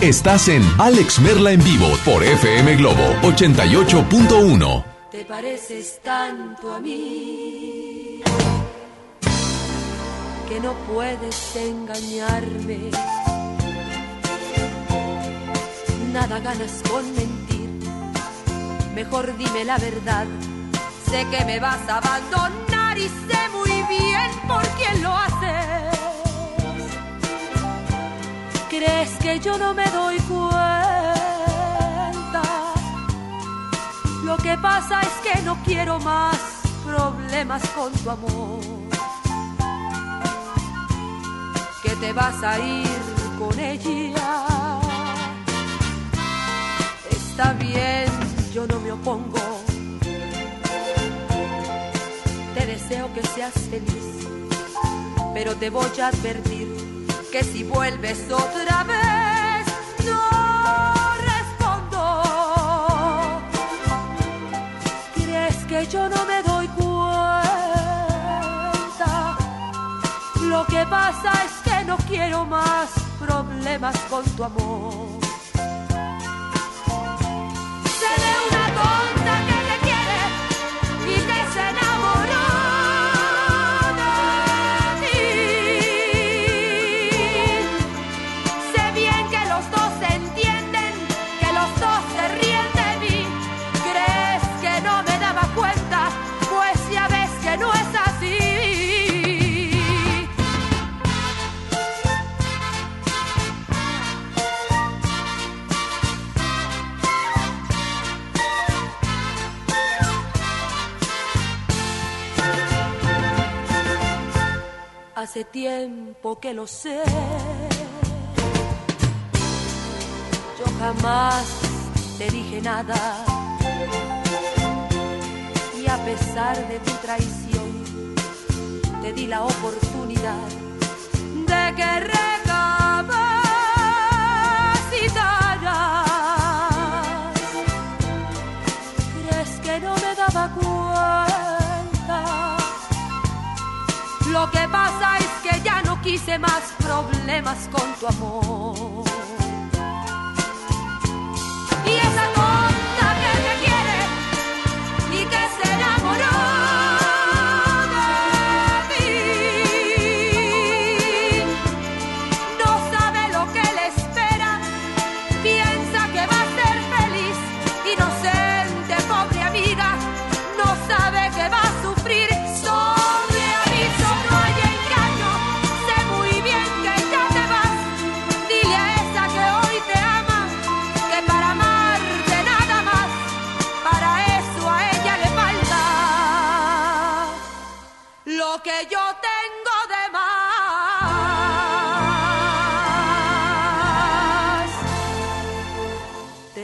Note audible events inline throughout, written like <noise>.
Estás en Alex Merla en vivo por FM Globo 88.1. Te pareces tanto a mí que no puedes engañarme. Nada ganas con mentir. Mejor dime la verdad. Sé que me vas a abandonar y sé muy bien por quién lo haces crees que yo no me doy cuenta? Lo que pasa es que no quiero más problemas con tu amor. Que te vas a ir con ella. Está bien, yo no me opongo. Te deseo que seas feliz, pero te voy a advertir que si vuelves otra vez, no respondo. ¿Crees que yo no me doy cuenta? Lo que pasa es que no quiero más problemas con tu amor. Hace tiempo que lo sé. Yo jamás te dije nada. Y a pesar de tu traición, te di la oportunidad de que recapacitaras. ¿Crees que no me daba cuenta? Lo que pasa quise más problemas con tu amor.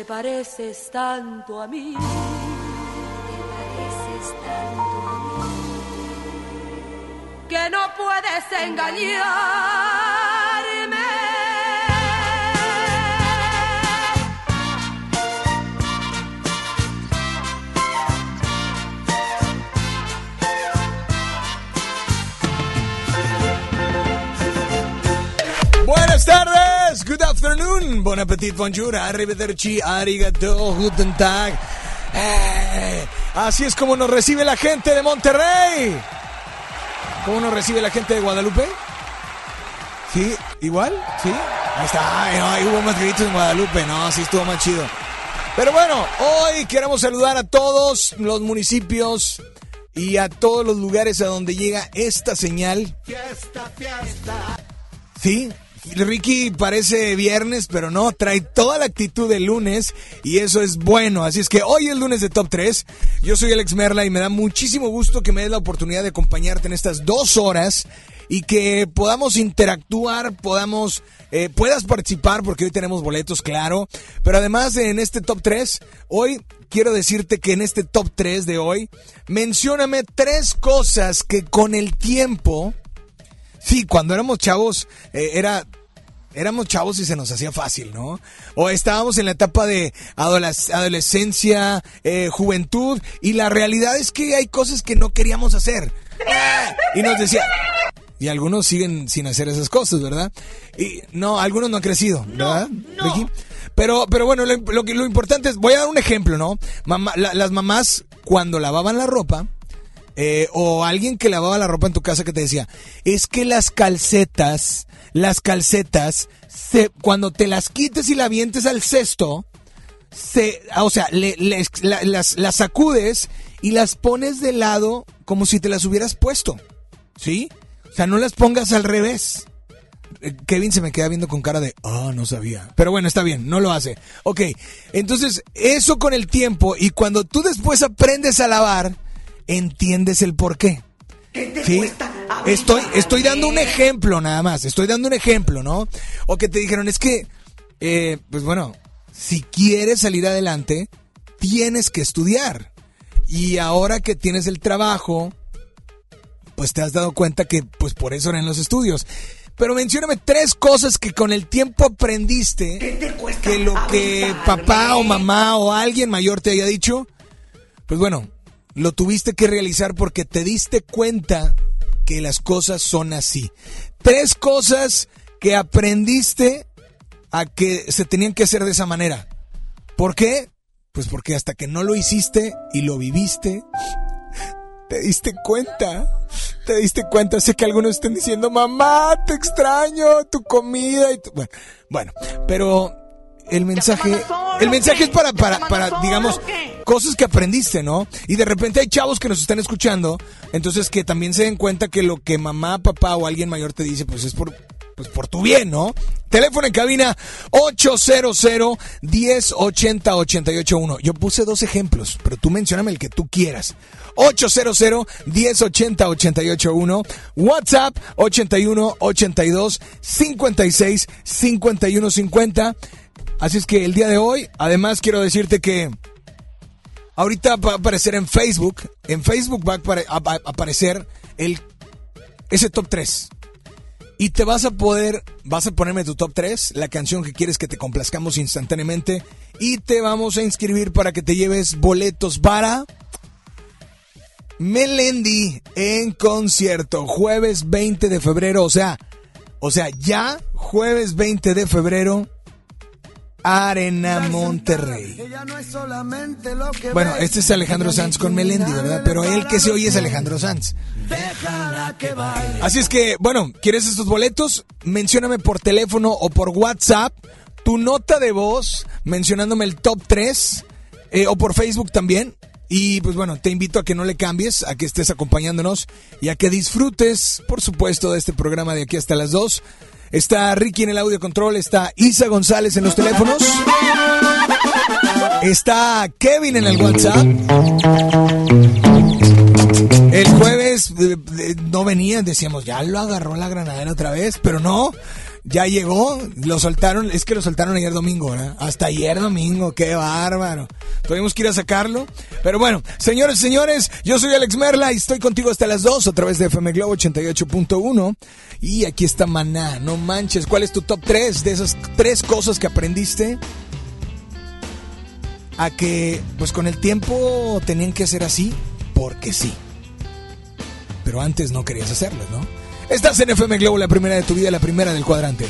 Pareces tanto a mí. Te pareces tanto a mí. Que no puedes engañarme. Good afternoon, bon appetit, bonjour, arrivederci, arigato, guten tag. Eh, así es como nos recibe la gente de Monterrey. ¿Cómo nos recibe la gente de Guadalupe? ¿Sí? ¿Igual? ¿Sí? Ahí está, ay, no, ahí hubo más gritos en Guadalupe, no, sí estuvo más chido. Pero bueno, hoy queremos saludar a todos los municipios y a todos los lugares a donde llega esta señal. Sí, Ricky parece viernes, pero no, trae toda la actitud del lunes y eso es bueno. Así es que hoy es lunes de Top 3. Yo soy Alex Merla y me da muchísimo gusto que me des la oportunidad de acompañarte en estas dos horas y que podamos interactuar, podamos, eh, puedas participar porque hoy tenemos boletos, claro. Pero además en este Top 3, hoy quiero decirte que en este Top 3 de hoy, mencióname tres cosas que con el tiempo Sí, cuando éramos chavos, eh, era. Éramos chavos y se nos hacía fácil, ¿no? O estábamos en la etapa de adoles- adolescencia, eh, juventud, y la realidad es que hay cosas que no queríamos hacer. Y nos decía. Y algunos siguen sin hacer esas cosas, ¿verdad? Y no, algunos no han crecido, ¿verdad? Pero, pero bueno, lo, lo importante es, voy a dar un ejemplo, ¿no? Mamá- la- las mamás, cuando lavaban la ropa, eh, o alguien que lavaba la ropa en tu casa que te decía, es que las calcetas, las calcetas, se, cuando te las quites y la avientes al cesto, se, ah, o sea, le- la- las, las sacudes y las pones de lado como si te las hubieras puesto, ¿sí? O sea, no las pongas al revés. Eh, Kevin se me queda viendo con cara de, ah, no sabía. Pero bueno, está bien, no lo hace. Ok, entonces, eso con el tiempo y cuando tú después aprendes a lavar, entiendes el por qué. ¿Sí? Estoy, estoy dando un ejemplo nada más, estoy dando un ejemplo, ¿no? O que te dijeron, es que, eh, pues bueno, si quieres salir adelante, tienes que estudiar. Y ahora que tienes el trabajo, pues te has dado cuenta que pues por eso eran los estudios. Pero mencióname tres cosas que con el tiempo aprendiste que lo que papá o mamá o alguien mayor te haya dicho, pues bueno, lo tuviste que realizar porque te diste cuenta que las cosas son así. Tres cosas que aprendiste a que se tenían que hacer de esa manera. ¿Por qué? Pues porque hasta que no lo hiciste y lo viviste, te diste cuenta. Te diste cuenta. Sé que algunos estén diciendo, mamá, te extraño, tu comida y tu... Bueno, bueno, pero el mensaje, el mensaje es para, para, para, digamos, cosas que aprendiste, ¿no? Y de repente hay chavos que nos están escuchando, entonces que también se den cuenta que lo que mamá, papá o alguien mayor te dice, pues es por, pues por tu bien, ¿no? Teléfono en cabina 800 1080 881. Yo puse dos ejemplos, pero tú mencioname el que tú quieras. 800 1080 881. WhatsApp 81 82 56 51 50. Así es que el día de hoy, además quiero decirte que ahorita va a aparecer en Facebook, en Facebook va a aparecer el ese top 3. Y te vas a poder, vas a ponerme tu top 3, la canción que quieres que te complazcamos instantáneamente. Y te vamos a inscribir para que te lleves boletos para Melendi en concierto, jueves 20 de febrero. O sea, o sea, ya jueves 20 de febrero Arena Monterrey. Bueno, este es Alejandro Sanz con Melendi, ¿verdad? Pero el que se oye es Alejandro Sanz. Así es que, bueno, ¿quieres estos boletos? Mencióname por teléfono o por WhatsApp tu nota de voz mencionándome el top 3 eh, o por Facebook también. Y pues bueno, te invito a que no le cambies, a que estés acompañándonos y a que disfrutes, por supuesto, de este programa de aquí hasta las 2. Está Ricky en el audio control, está Isa González en los teléfonos. Está Kevin en el WhatsApp. El jueves eh, eh, no venía, decíamos, ya lo agarró la granadera otra vez, pero no, ya llegó, lo soltaron, es que lo soltaron ayer domingo, ¿verdad? Hasta ayer domingo, qué bárbaro. Tuvimos que ir a sacarlo. Pero bueno, señores, señores, yo soy Alex Merla y estoy contigo hasta las 2 a través de FM Globo 88.1. Y aquí está Maná, no manches, ¿cuál es tu top 3 de esas tres cosas que aprendiste? A que, pues con el tiempo tenían que ser así, porque sí. Pero antes no querías hacerlo, ¿no? Estás en FM Globo, la primera de tu vida, la primera del cuadrante.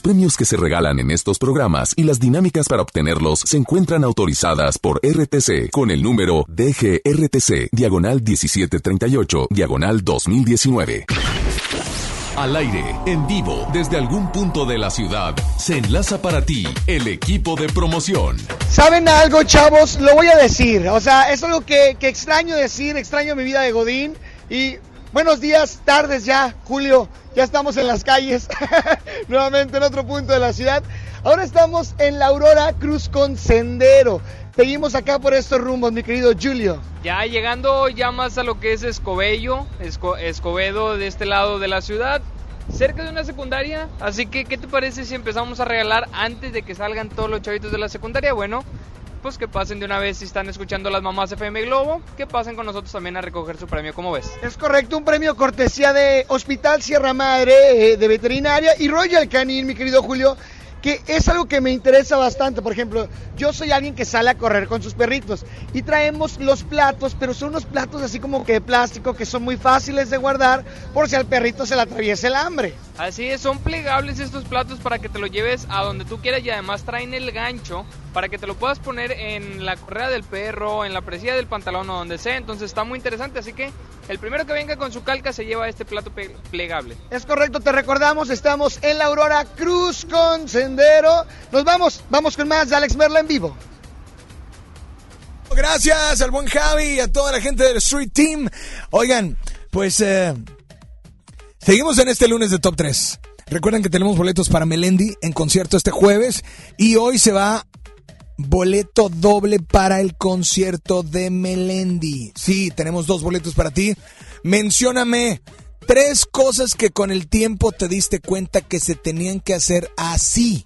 Los premios que se regalan en estos programas y las dinámicas para obtenerlos se encuentran autorizadas por RTC con el número DGRTC, diagonal 1738, diagonal 2019. Al aire, en vivo, desde algún punto de la ciudad, se enlaza para ti el equipo de promoción. ¿Saben algo, chavos? Lo voy a decir. O sea, es algo que, que extraño decir, extraño mi vida de Godín. Y buenos días, tardes ya, Julio. Ya estamos en las calles, <laughs> nuevamente en otro punto de la ciudad. Ahora estamos en la Aurora Cruz con Sendero. Seguimos acá por estos rumbos, mi querido Julio. Ya llegando ya más a lo que es Escobello, Esco- Escobedo de este lado de la ciudad, cerca de una secundaria. Así que, ¿qué te parece si empezamos a regalar antes de que salgan todos los chavitos de la secundaria? Bueno, pues que pasen de una vez si están escuchando las mamás FM Globo, que pasen con nosotros también a recoger su premio, ¿cómo ves? Es correcto, un premio cortesía de Hospital Sierra Madre eh, de Veterinaria y Royal Canin, mi querido Julio, que es algo que me interesa bastante. Por ejemplo, yo soy alguien que sale a correr con sus perritos y traemos los platos, pero son unos platos así como que de plástico que son muy fáciles de guardar por si al perrito se le atraviesa el hambre. Así es, son plegables estos platos para que te lo lleves a donde tú quieras y además traen el gancho para que te lo puedas poner en la correa del perro, en la presilla del pantalón o donde sea. Entonces está muy interesante, así que el primero que venga con su calca se lleva este plato plegable. Es correcto, te recordamos, estamos en la Aurora Cruz con Sendero. Nos vamos, vamos con más de Alex Merla en vivo. Gracias al buen Javi y a toda la gente del Street Team. Oigan, pues eh, seguimos en este lunes de Top 3. Recuerden que tenemos boletos para Melendi en concierto este jueves y hoy se va boleto doble para el concierto de Melendi. Sí, tenemos dos boletos para ti. Mencióname tres cosas que con el tiempo te diste cuenta que se tenían que hacer así.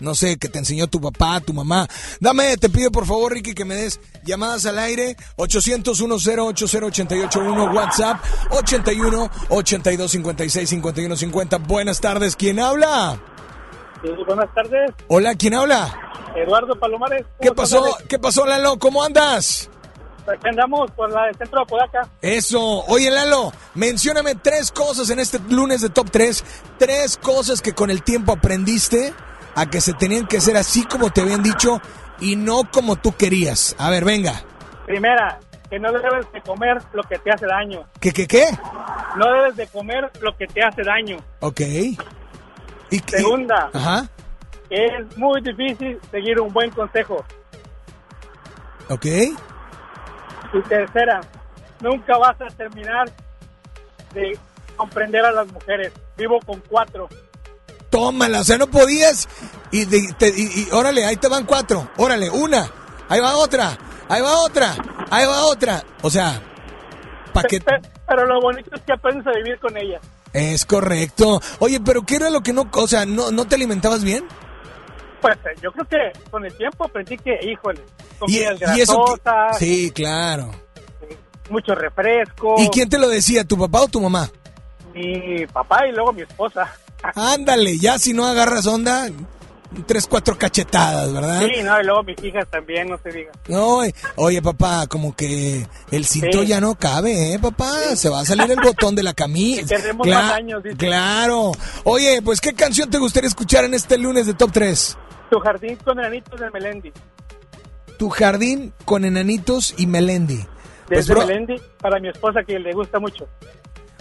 No sé, que te enseñó tu papá, tu mamá. Dame, te pido por favor, Ricky, que me des llamadas al aire. 800-1080-881, WhatsApp 81 82 56 51 50. Buenas tardes, ¿quién habla? Buenas tardes, Hola, ¿quién habla? Eduardo Palomares. ¿Qué ¿Cómo pasó? estás, ¿Qué pasó, Lalo? ¿Cómo andas? Aquí andamos por la del centro de Apodaca. Eso. Oye, Lalo, mencióname tres cosas en este lunes de Top 3. Tres cosas que con el tiempo aprendiste a que se tenían que hacer así como te habían dicho y no como tú querías. A ver, venga. Primera, que no debes de comer lo que te hace daño. ¿Qué, qué, qué? No debes de comer lo que te hace daño. Ok. Y, y- Segunda. Ajá. Es muy difícil seguir un buen consejo. Ok. Y tercera, nunca vas a terminar de comprender a las mujeres. Vivo con cuatro. Tómala, o sea, no podías. Y, de- te- y- y órale, ahí te van cuatro. Órale, una. Ahí va otra. Ahí va otra. Ahí va otra. O sea, pa' que. Pe- Pero lo bonito es que aprendes a vivir con ellas. Es correcto. Oye, pero ¿qué era lo que no. O sea, ¿no, no te alimentabas bien? Pues eh, yo creo que con el tiempo aprendí que, híjole, Y, comidas y eso. que- grasosas, Sí, claro. mucho refresco. ¿Y quién te lo decía, tu papá o tu mamá? Mi papá y luego mi esposa. Ándale, ya si no agarras onda, tres, cuatro cachetadas, ¿verdad? Sí, no, y luego mis hijas también, no se diga. No, eh, oye, papá, como que el cinto Sí. ya no cabe, ¿eh, papá? Se va a salir el botón de la <laughs> camisa. Y tenemos más años, dice. Claro. Oye, pues, ¿qué canción te gustaría escuchar en este lunes de Top 3? Tu jardín con enanitos de Melendi. Tu jardín con enanitos y Melendi. Pues, Desde bro, Melendi para mi esposa que le gusta mucho.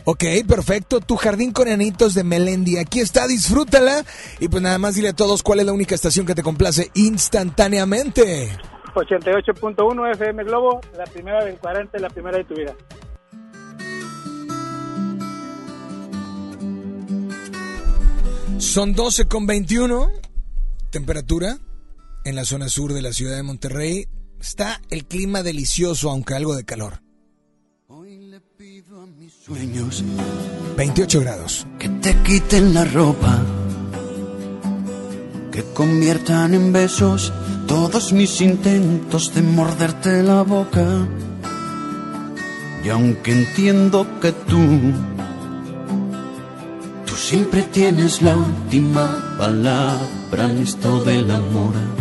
Ok, perfecto. Tu jardín con enanitos de Melendi. Aquí está, disfrútala. Y pues nada más dile a todos cuál es la única estación que te complace instantáneamente. 88.1 FM Globo, la primera del 40, la primera de tu vida. Son 12 con 21. Temperatura en la zona sur de la ciudad de Monterrey. Está el clima delicioso, aunque algo de calor. Sueños 28 grados. que te quiten la ropa, que conviertan en besos todos mis intentos de morderte la boca. Y aunque entiendo que tú, tú siempre tienes la última palabra en esto del amor.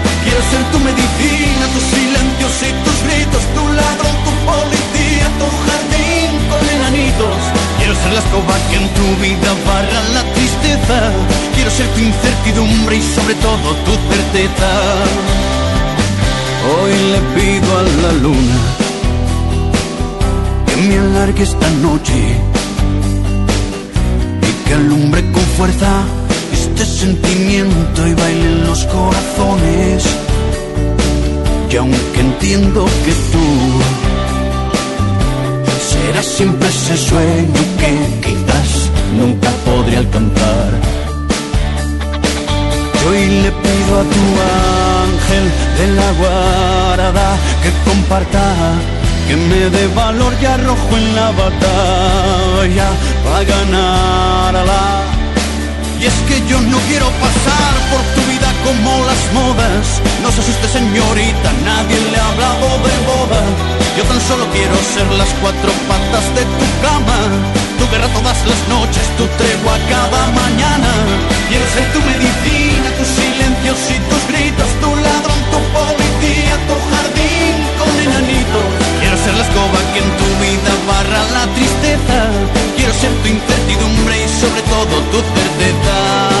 Quiero ser tu medicina, tus silencios y tus gritos, tu ladrón, tu policía, tu jardín con enanitos. Quiero ser la escoba que en tu vida barra la tristeza. Quiero ser tu incertidumbre y sobre todo tu certeza. Hoy le pido a la luna que me alargue esta noche y que alumbre con fuerza este sentimiento y bailen los corazones. Y aunque entiendo que tú serás siempre ese sueño que quizás nunca podré alcanzar. Yo hoy le pido a tu ángel de la guarda que comparta, que me dé valor y arrojo en la batalla para ganarla. Y es que yo no quiero pasar por tu vida como las modas. No se asuste señorita, nadie le ha hablado de boda. Yo tan solo quiero ser las cuatro patas de tu cama. Tu guerra todas las noches, tu tregua cada mañana. Quiero ser tu medicina, tus silencios y tus gritos, tu ladrón, tu policía, tu jardín con enanitos. Ser la escoba que en tu vida barra la tristeza. Quiero ser tu incertidumbre y sobre todo tu certeza.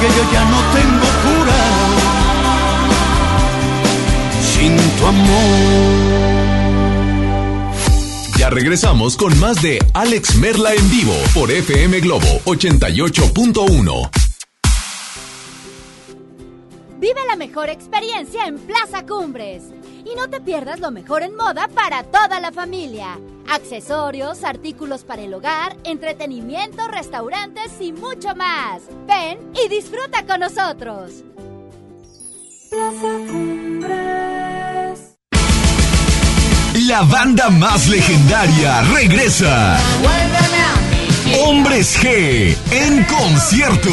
que yo ya no tengo cura sin tu amor. Ya regresamos con más de Alex Merla en vivo por FM Globo 88.1. Vive la mejor experiencia en Plaza Cumbres. Y no te pierdas lo mejor en moda para toda la familia. Accesorios, artículos para el hogar, entretenimiento, restaurantes y mucho más. Ven y disfruta con nosotros. Plaza Cumbres. La banda más legendaria regresa. Hombres G en concierto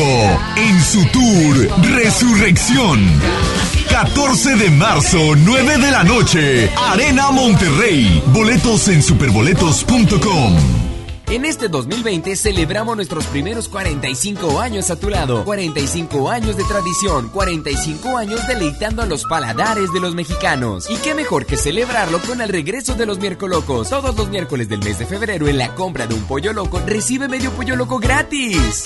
en su tour Resurrección. 14 de marzo, 9 de la noche, Arena Monterrey. Boletos en superboletos.com. En este 2020 celebramos nuestros primeros 45 años a tu lado. 45 años de tradición, 45 años deleitando a los paladares de los mexicanos. Y qué mejor que celebrarlo con el regreso de los miércolocos. Todos los miércoles del mes de febrero en la compra de un pollo loco recibe medio pollo loco gratis.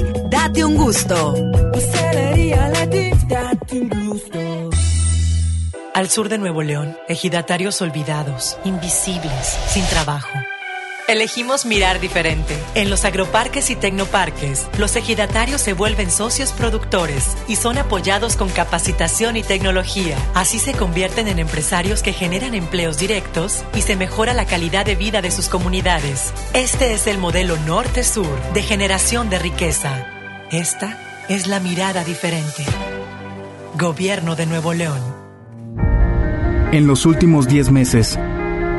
Date un gusto. Al sur de Nuevo León, ejidatarios olvidados, invisibles, sin trabajo. Elegimos mirar diferente. En los agroparques y tecnoparques, los ejidatarios se vuelven socios productores y son apoyados con capacitación y tecnología. Así se convierten en empresarios que generan empleos directos y se mejora la calidad de vida de sus comunidades. Este es el modelo norte-sur de generación de riqueza. Esta es la mirada diferente. Gobierno de Nuevo León. En los últimos 10 meses,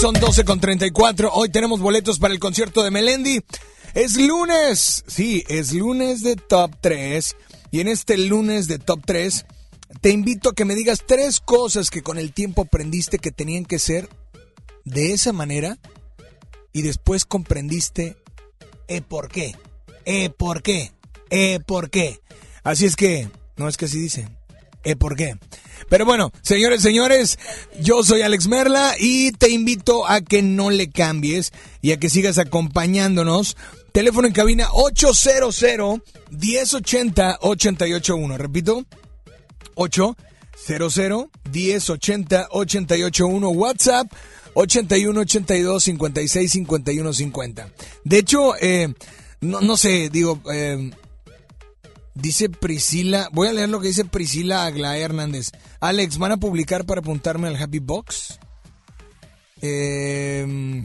Son 12 con 34. Hoy tenemos boletos para el concierto de Melendi. Es lunes, sí, es lunes de Top 3. Y en este lunes de Top 3, te invito a que me digas tres cosas que con el tiempo aprendiste que tenían que ser de esa manera y después comprendiste eh, por qué, eh, por qué, eh, por qué. Así es que, no es que así dice, eh, por qué. Pero bueno, señores, señores, yo soy Alex Merla y te invito a que no le cambies y a que sigas acompañándonos. Teléfono en cabina 800 1080 881. Repito, 800 1080 881. WhatsApp 81 82 56 51 50. De hecho, eh, no, no sé, digo, eh, Dice Priscila, voy a leer lo que dice Priscila Aglae Hernández. Alex, ¿van a publicar para apuntarme al Happy Box? Eh,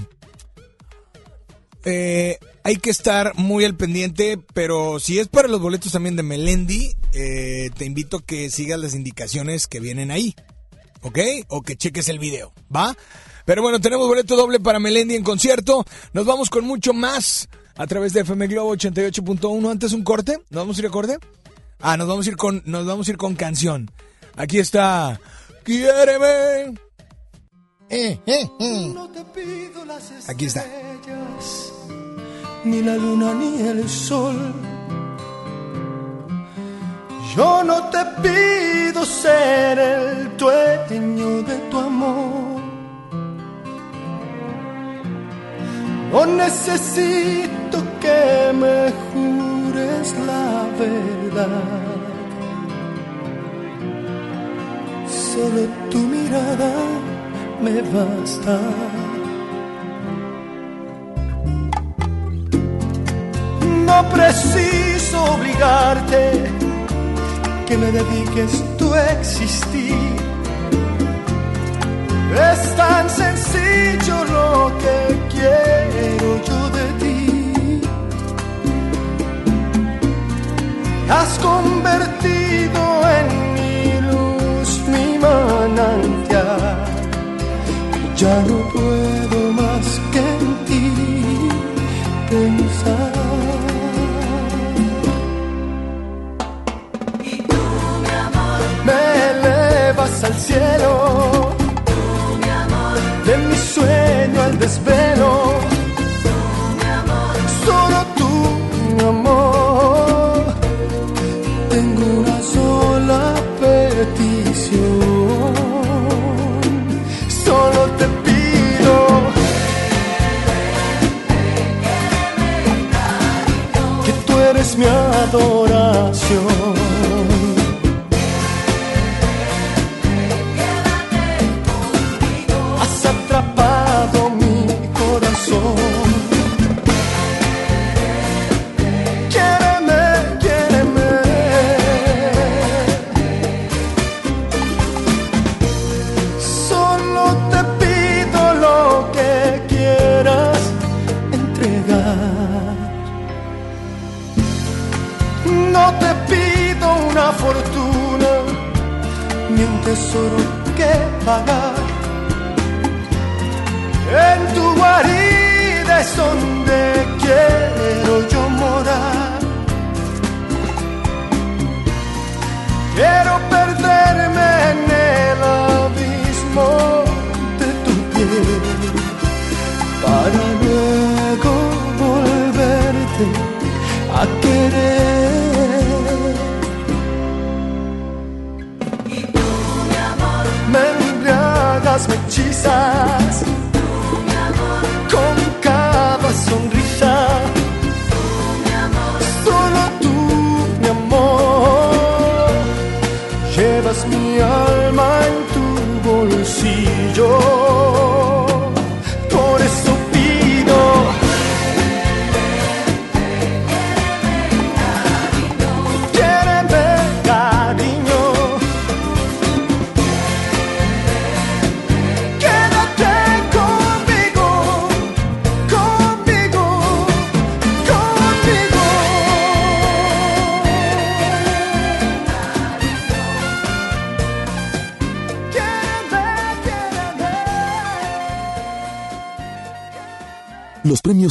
eh, hay que estar muy al pendiente, pero si es para los boletos también de Melendi, eh, te invito a que sigas las indicaciones que vienen ahí, ¿ok? O que cheques el video, ¿va? Pero bueno, tenemos boleto doble para Melendi en concierto. Nos vamos con mucho más a través de FM Globo 88.1. Antes un corte. ¿Nos vamos a ir a corte? Ah, nos vamos a ir con, nos vamos a ir con canción. Aquí está. Quiéreme. Eh, eh, eh. Aquí está. Ni la luna ni el sol. Yo no te pido ser el dueño de tu amor. No necesito que me jures la verdad. Solo tu mirada me basta. No preciso obligarte que me dediques tu existir. Es tan sencillo lo que quiero yo de ti. Has convertido en mi luz, mi manantial. Y ya no puedo más que en ti pensar. Me elevas al cielo de mi sueño al desvelo. Solo tú, mi amor. Tengo una sola petición. Solo te pido. Que tú eres mi adoración.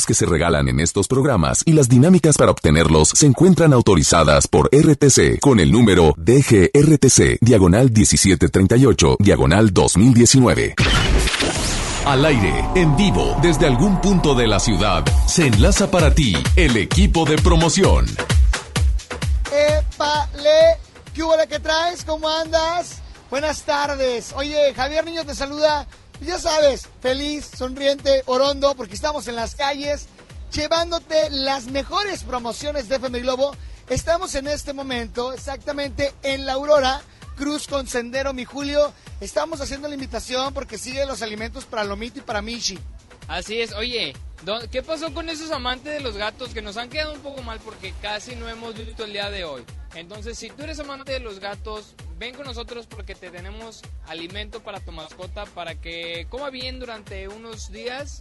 Que se regalan en estos programas y las dinámicas para obtenerlos se encuentran autorizadas por RTC con el número DGRTC, diagonal 1738, diagonal 2019. Al aire, en vivo, desde algún punto de la ciudad, se enlaza para ti el equipo de promoción. ¡Épale! ¿Qué hubo que traes? ¿Cómo andas? Buenas tardes. Oye, Javier Niño te saluda. Ya sabes, feliz, sonriente, orondo, porque estamos en las calles llevándote las mejores promociones de FM Globo. Estamos en este momento exactamente en la Aurora, Cruz con Sendero, mi Julio. Estamos haciendo la invitación porque sigue los alimentos para Lomito y para Michi. Así es, oye, ¿qué pasó con esos amantes de los gatos que nos han quedado un poco mal porque casi no hemos visto el día de hoy? Entonces, si tú eres amante de los gatos, ven con nosotros porque te tenemos alimento para tu mascota para que coma bien durante unos días.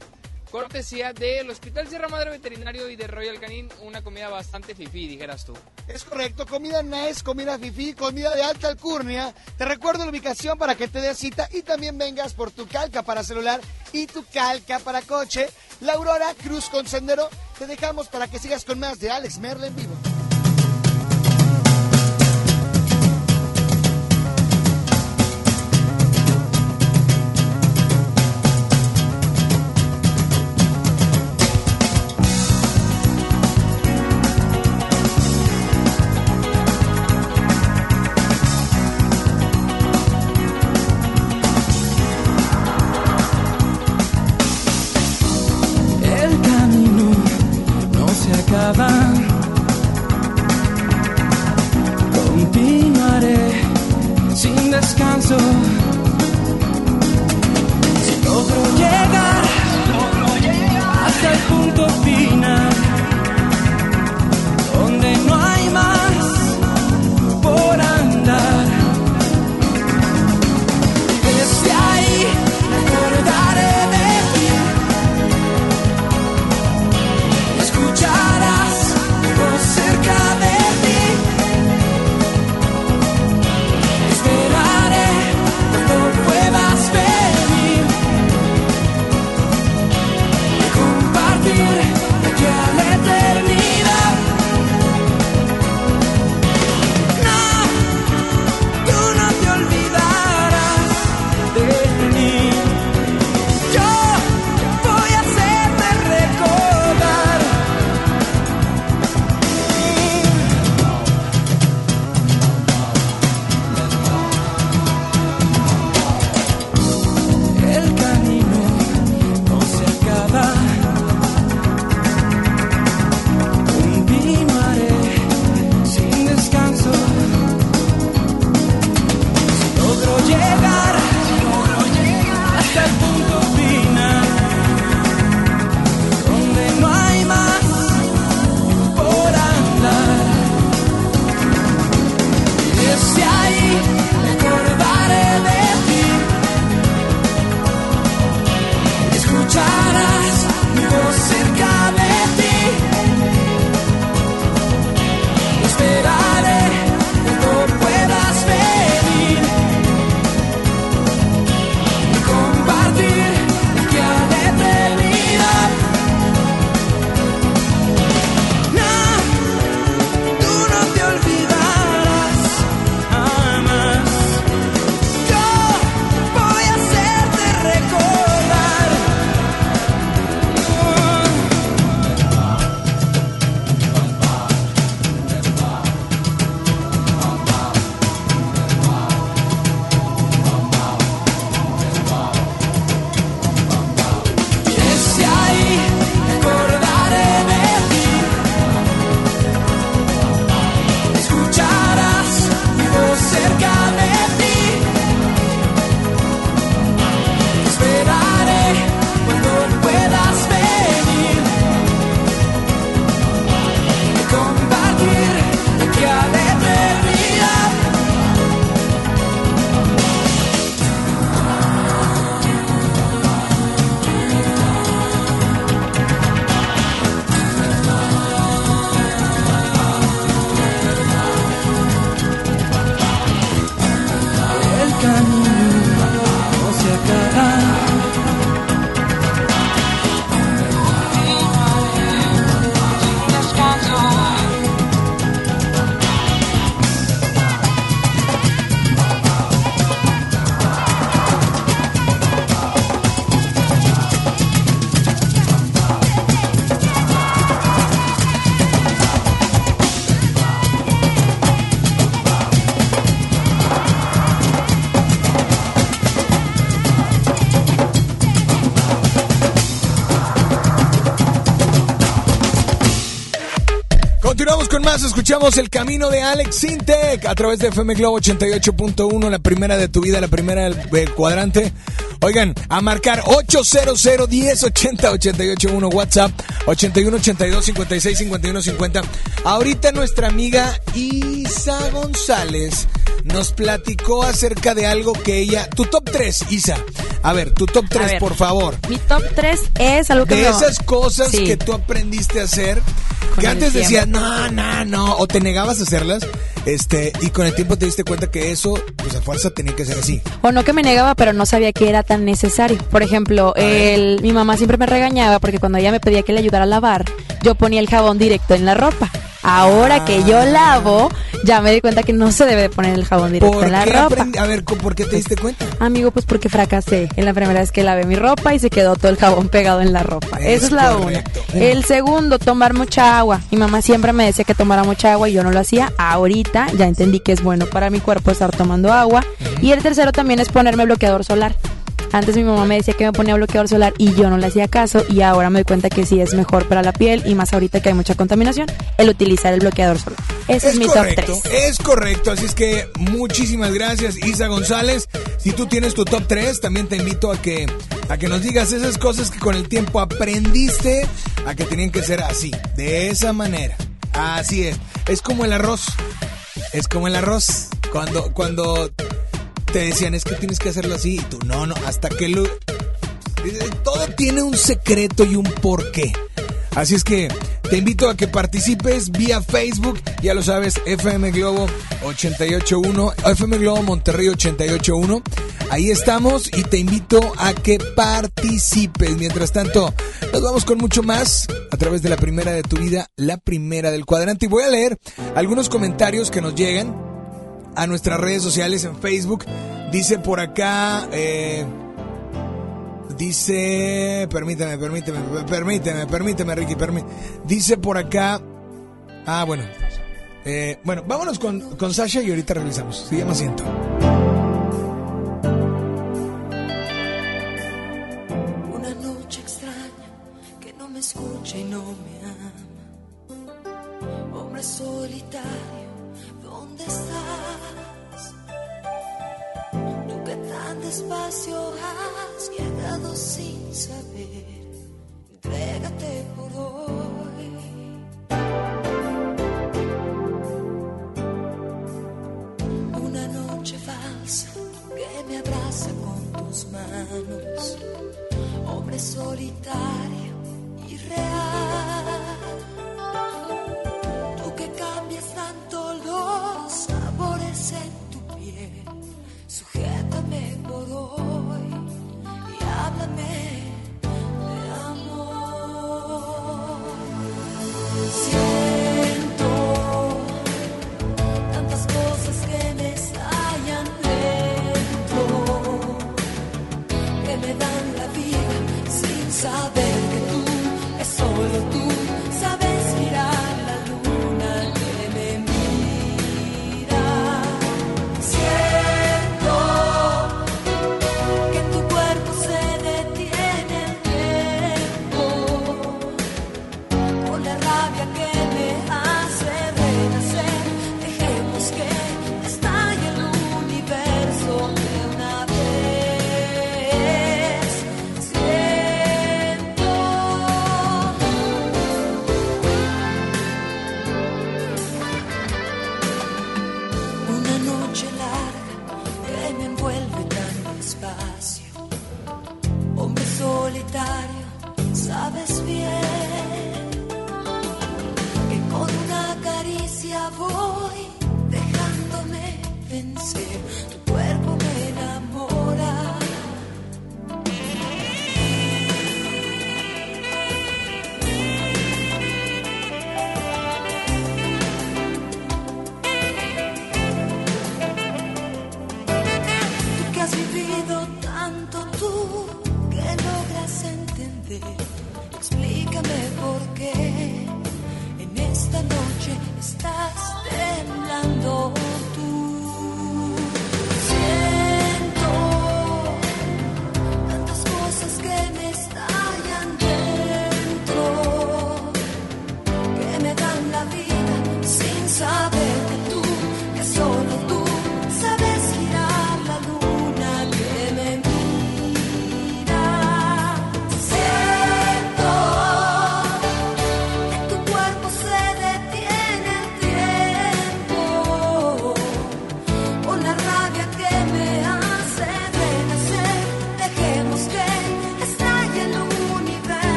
Cortesía del Hospital Sierra Madre Veterinario y de Royal Canin, una comida bastante fifí, dijeras tú. Es correcto, comida nice, comida fifí, comida de alta alcurnia. Te recuerdo la ubicación para que te des cita y también vengas por tu calca para celular y tu calca para coche. La Aurora Cruz con Sendero, te dejamos para que sigas con más de Alex Merle en vivo. Con más, escuchamos El Camino de Alex Sintec a través de FM Globo 88.1, la primera de tu vida, la primera del, del cuadrante. Oigan, a marcar 800 10 80 881 WhatsApp 81 82 56 51 50. Ahorita nuestra amiga Isa González nos platicó acerca de algo que ella. Tu top 3, Isa. A ver, tu top 3, ver. por favor. Mi top 3 es algo que De esas cosas Sí. que tú aprendiste a hacer, Con que antes tiempo. decías, no, no, no, o te negabas a hacerlas, este, y con el tiempo te diste cuenta que eso, pues a fuerza tenía que ser así. O no que me negaba, pero no sabía que era tan necesario. Por ejemplo, el, mi mamá siempre me regañaba porque cuando ella me pedía que le ayudara a lavar, yo ponía el jabón directo en la ropa. Ahora que yo lavo, ya me di cuenta que no se debe de poner el jabón directo ¿Por en la qué ropa. A ver, ¿co- ¿por qué te diste cuenta? Amigo, pues porque fracasé en la primera vez que lavé mi ropa y se quedó todo el jabón pegado en la ropa. Es Esa es la correcto. una. El segundo, tomar mucha agua. Mi mamá siempre me decía que tomara mucha agua y yo no lo hacía. Ahorita ya entendí que es bueno para mi cuerpo estar tomando agua. Y el tercero también es ponerme bloqueador solar. Antes mi mamá me decía que me ponía bloqueador solar y yo no le hacía caso y ahora me doy cuenta que sí es mejor para la piel y más ahorita que hay mucha contaminación, el utilizar el bloqueador solar. Ese es, mi top correcto, 3. es correcto. Así es que muchísimas gracias, Isa González. Si tú tienes tu top 3, también te invito a que, a que nos digas esas cosas que con el tiempo aprendiste a que tenían que ser así, de esa manera. Así es. Es como el arroz. Es como el arroz. Cuando, cuando te decían es que tienes que hacerlo así y tú no, no, hasta que lo... Todo tiene un secreto y un porqué. Así es que te invito a que participes vía Facebook, ya lo sabes, FM Globo 881, FM Globo Monterrey 881. Ahí estamos y te invito a que participes. Mientras tanto, nos vamos con mucho más a través de la primera de tu vida, la primera del cuadrante. Y voy a leer algunos comentarios que nos llegan a nuestras redes sociales en Facebook. Dice por acá, eh, dice, permíteme, permíteme, permíteme, permíteme, Ricky, permíteme. Dice por acá, ah, bueno, eh, bueno, vámonos con, con Sasha y ahorita revisamos. Ya me siento. Una noche extraña que no me escucha y no me ama. Hombre solitario, ¿dónde estás? Tú que tan despacio has llegado sin saber. Entrégate por hoy. Una noche falsa que me abraza con tus manos hombre solitario y real. Sin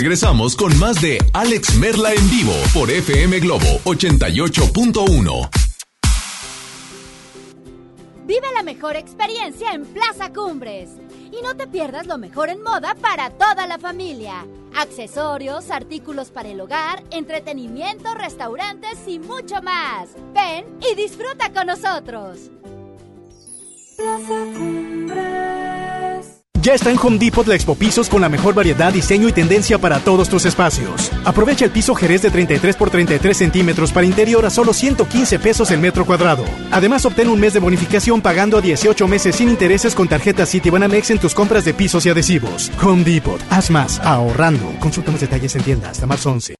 regresamos con más de Alex Merla en vivo por FM Globo 88.1. Vive la mejor experiencia en Plaza Cumbres. Y no te pierdas lo mejor en moda para toda la familia. Accesorios, artículos para el hogar, entretenimiento, restaurantes y mucho más. Ven y disfruta con nosotros. Ya está en Home Depot la Expo Pisos con la mejor variedad, diseño y tendencia para todos tus espacios. Aprovecha el piso Jerez de 33 por 33 centímetros para interior a solo 115 pesos el metro cuadrado. Además, obtén un mes de bonificación pagando a 18 meses sin intereses con tarjeta Citibanamex en tus compras de pisos y adhesivos. Home Depot. Haz más ahorrando. Consulta más detalles en tienda hasta marzo 11.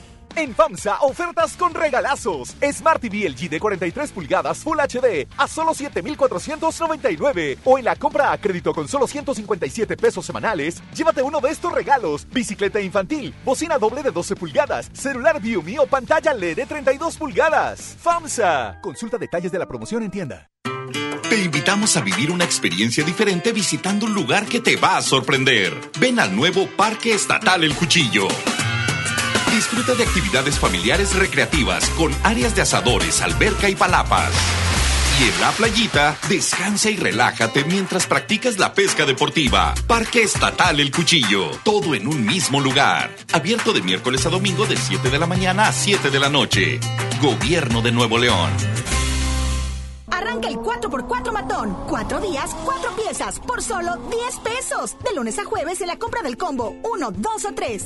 En FAMSA, ofertas con regalazos. Smart TV LG de 43 pulgadas Full HD a solo 7,499. O en la compra a crédito con solo 157 pesos semanales, llévate uno de estos regalos. Bicicleta infantil, bocina doble de 12 pulgadas, celular Viumi o pantalla LED de 32 pulgadas. FAMSA. Consulta detalles de la promoción en tienda. Te invitamos a vivir una experiencia diferente visitando un lugar que te va a sorprender. Ven al nuevo Parque Estatal El Cuchillo. Disfruta de actividades familiares recreativas con áreas de asadores, alberca y palapas. Y en la playita, descansa y relájate mientras practicas la pesca deportiva. Parque Estatal El Cuchillo. Todo en un mismo lugar. Abierto de miércoles a domingo de 7 de la mañana a 7 de la noche. Gobierno de Nuevo León. Arranca el 4x4 matón. Cuatro días, cuatro piezas, por solo 10 pesos. De lunes a jueves en la compra del combo 1, 2 o 3.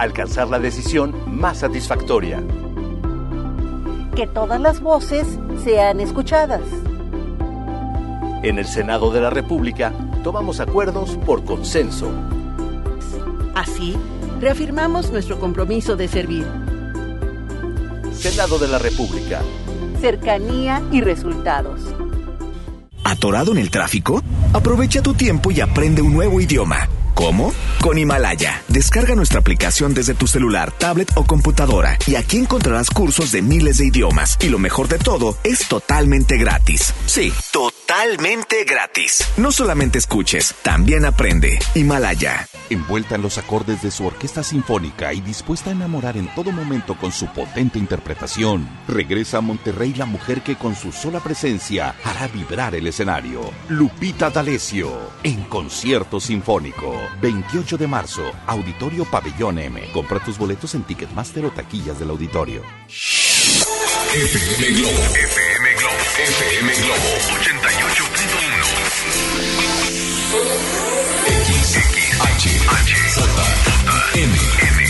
Alcanzar la decisión más satisfactoria. Que todas las voces sean escuchadas. En el Senado de la República tomamos acuerdos por consenso. Así, reafirmamos nuestro compromiso de servir. Senado de la República. Cercanía y resultados. ¿Atorado en el tráfico? Aprovecha tu tiempo y aprende un nuevo idioma. ¿Cómo? Con Himalaya. Descarga nuestra aplicación desde tu celular, tablet o computadora y aquí encontrarás cursos de miles de idiomas. Y lo mejor de todo, es totalmente gratis. Sí, totalmente gratis. No solamente escuches, también aprende. Himalaya. Envuelta en los acordes de su orquesta sinfónica y dispuesta a enamorar en todo momento con su potente interpretación, regresa a Monterrey la mujer que con su sola presencia hará vibrar el escenario. Lupita D'Alessio, en concierto sinfónico. 28 de marzo, Auditorio Pabellón M. Compra tus boletos en Ticketmaster o taquillas del auditorio. FM Globo. FM Globo. FM Globo 88.1. X, H, J, M.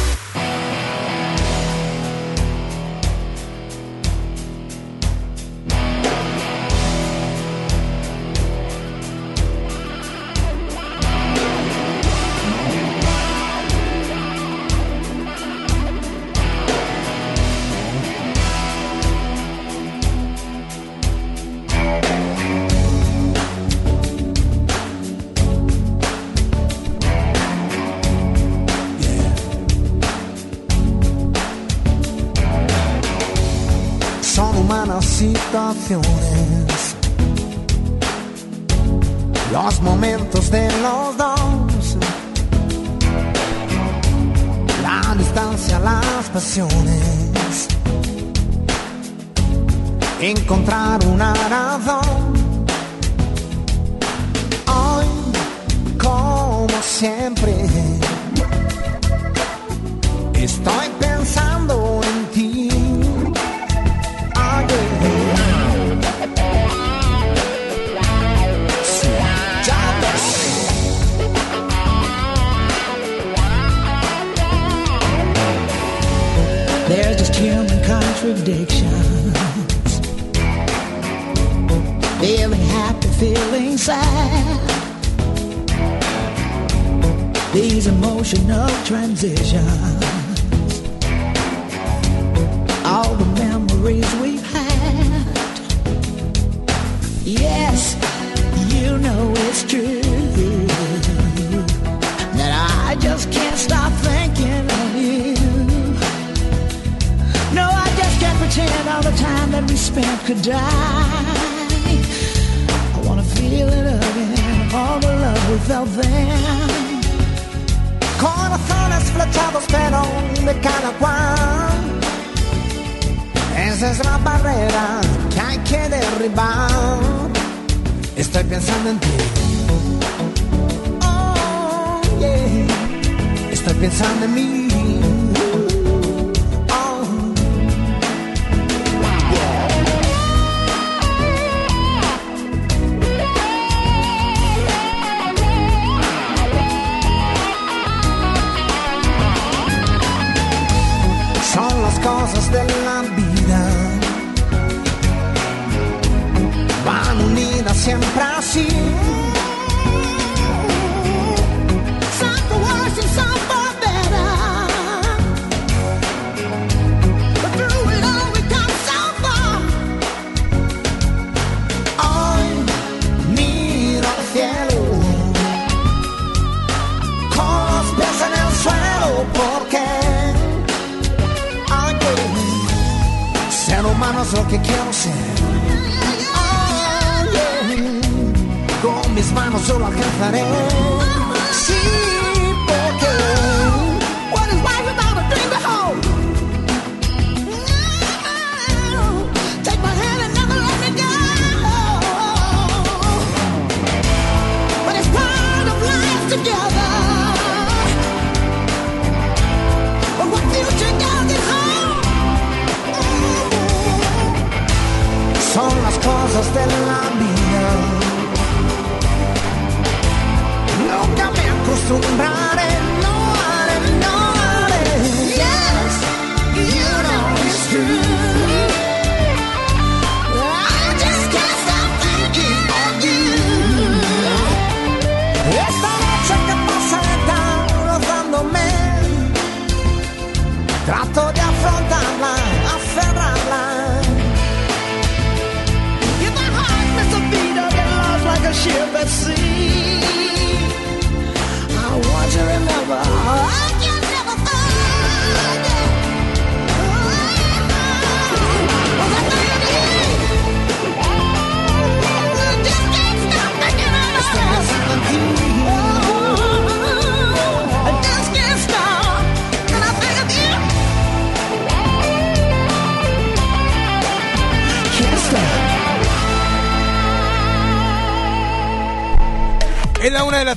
Los momentos de los dos, la distancia, las pasiones, encontrar una razón. Hoy, como siempre, estoy pensando contradictions. Feeling happy, feeling sad. These emotional transitions. Could die. I wanna feel it again, all the love we felt then. Corazones flechados pero de cada cual. Esa es la barrera que hay que derribar. Estoy pensando en ti. Oh, yeah. Estoy pensando en mí.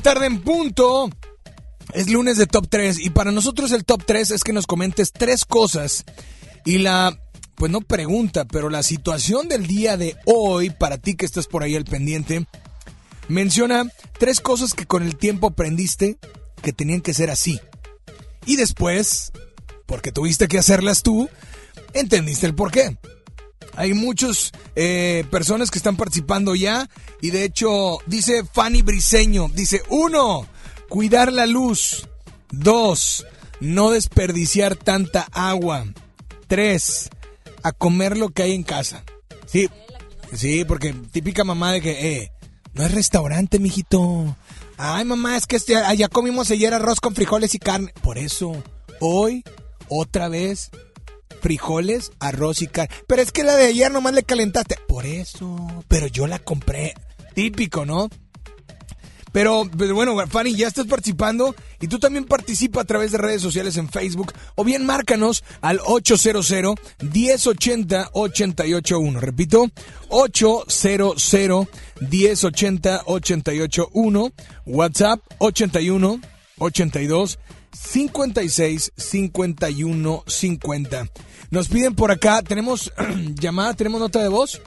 Tarde en punto. Es lunes de top 3 y para nosotros el top 3 es que nos comentes tres cosas y la, pues no pregunta, pero la situación del día de hoy, para ti que estás por ahí al pendiente, menciona tres cosas que con el tiempo aprendiste que tenían que ser así. Y después, porque tuviste que hacerlas tú, entendiste el por qué. Hay muchas personas que están participando ya y de hecho dice Fanny Briseño, dice uno, cuidar la luz, dos, no desperdiciar tanta agua, tres, a comer lo que hay en casa. Sí, sí, porque típica mamá de que, eh, no es restaurante, mijito. Ay, mamá, es que este, allá comimos ayer arroz con frijoles y carne. Por eso, hoy, otra vez, frijoles, arroz y carne. Pero es que la de ayer nomás le calentaste. Por eso, pero yo la compré. Típico, ¿no? Pero, pero bueno, Fanny, ya estás participando y tú también participa a través de redes sociales en Facebook o bien márcanos al 800 1080 881. Repito, 800 1080 881. WhatsApp 81 82 56 51 50. Nos piden por acá, tenemos <clears throat> llamada, tenemos nota de voz.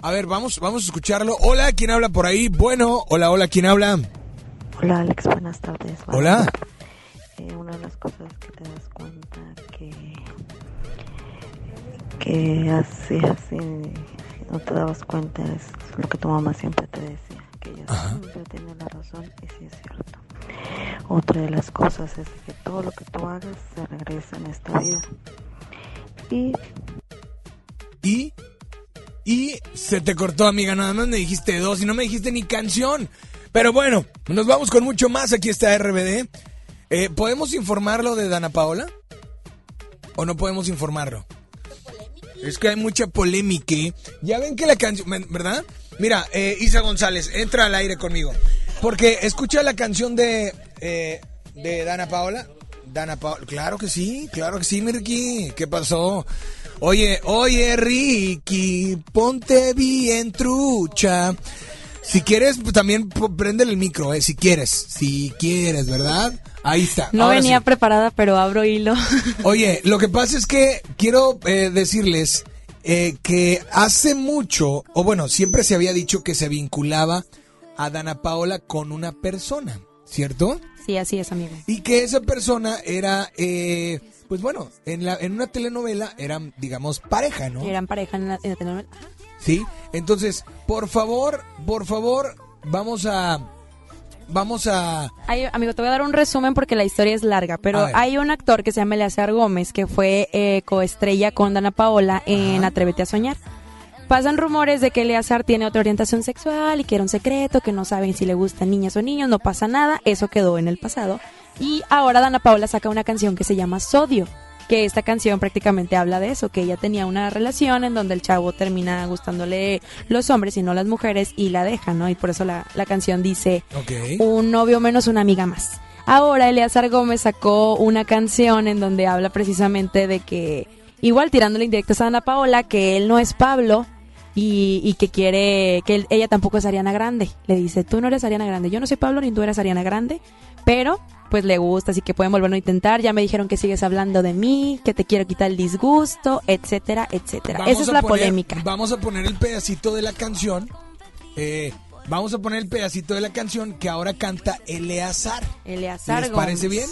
A ver, vamos, vamos a escucharlo. Hola, ¿quién habla por ahí? Bueno, hola, hola, ¿quién habla? Hola Alex, buenas tardes. Hola. Eh, una de las cosas que te das cuenta que que así, así no te dabas cuenta es lo que tu mamá siempre te decía, que ella siempre tiene la razón y sí es cierto. Otra de las cosas es que todo lo que tú hagas se regresa en esta vida. Y Y y se te cortó, amiga, nada más me dijiste dos y no me dijiste ni canción. Pero bueno, nos vamos con mucho más. Aquí está RBD. Eh, ¿Podemos informarlo de Dana Paola? ¿O no podemos informarlo? Es que hay mucha polémica. Ya ven que la canción, ¿verdad? Mira, eh, Isa González, entra al aire conmigo. Porque escucha la canción de, eh, de Dana Paola. Dana Paola, claro que sí, claro que sí, Mirki. ¿Qué pasó? Oye, oye, Ricky, ponte bien trucha. Si quieres, pues también prende el micro, eh, si quieres, si quieres, ¿verdad? Ahí está. No Ahora venía sí. preparada, pero abro hilo. <laughs> Oye, lo que pasa es que quiero eh, decirles eh, que hace mucho, o bueno, siempre se había dicho que se vinculaba a Dana Paola con una persona, ¿cierto? Sí, así es, amigo. Y que esa persona era, eh, pues bueno, en, la, en una telenovela eran, digamos, pareja, ¿no? Eran pareja en la, en la telenovela. ¿Sí? Entonces, por favor, por favor, vamos a... Vamos a... Amigo, te voy a dar un resumen porque la historia es larga, pero hay un actor que se llama Eleazar Gómez que fue eh, coestrella con Dana Paola en Atrévete a Soñar. Pasan rumores de que Eleazar tiene otra orientación sexual y que era un secreto, que no saben si le gustan niñas o niños, no pasa nada, eso quedó en el pasado. Y ahora Dana Paola saca una canción que se llama Sodio, que esta canción prácticamente habla de eso, que ella tenía una relación en donde el chavo termina gustándole los hombres y no las mujeres y la deja, ¿no? Y por eso la, la canción dice un novio menos una amiga más. Ahora Eleazar Gómez sacó una canción en donde habla precisamente de que, igual tirándole indirectas a Ana Paola, que él no es Pablo y, y que quiere, que él- ella tampoco es Ariana Grande. Le dice, tú no eres Ariana Grande, yo no soy Pablo ni tú eres Ariana Grande, pero pues le gusta, así que pueden volverlo a intentar. Ya me dijeron que sigues hablando de mí, que te quiero quitar el disgusto, etcétera, etcétera. Vamos Esa es a la poner- polémica. Vamos a poner el pedacito de la canción. eh, vamos a poner el pedacito de la canción que ahora canta Eleazar. Eleazar ¿Les parece bien?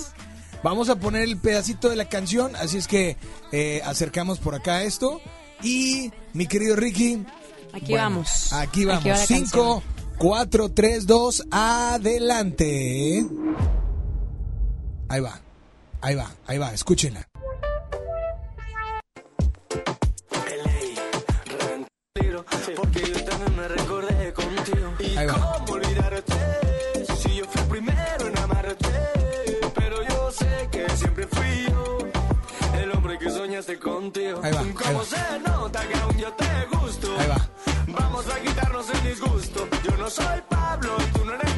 Vamos a poner el pedacito de la canción, así es que eh, acercamos por acá esto. Y mi querido Ricky. Aquí bueno, vamos. Aquí vamos. va la 5, 4, 3, 2, adelante. Ahí va, ahí va, ahí va, escúchenla. Soñaste contigo. Ahí va, ahí Como va. se nota que aún yo te gusto. Ahí va. Vamos a quitarnos el disgusto. Yo no soy Pablo y tú no eres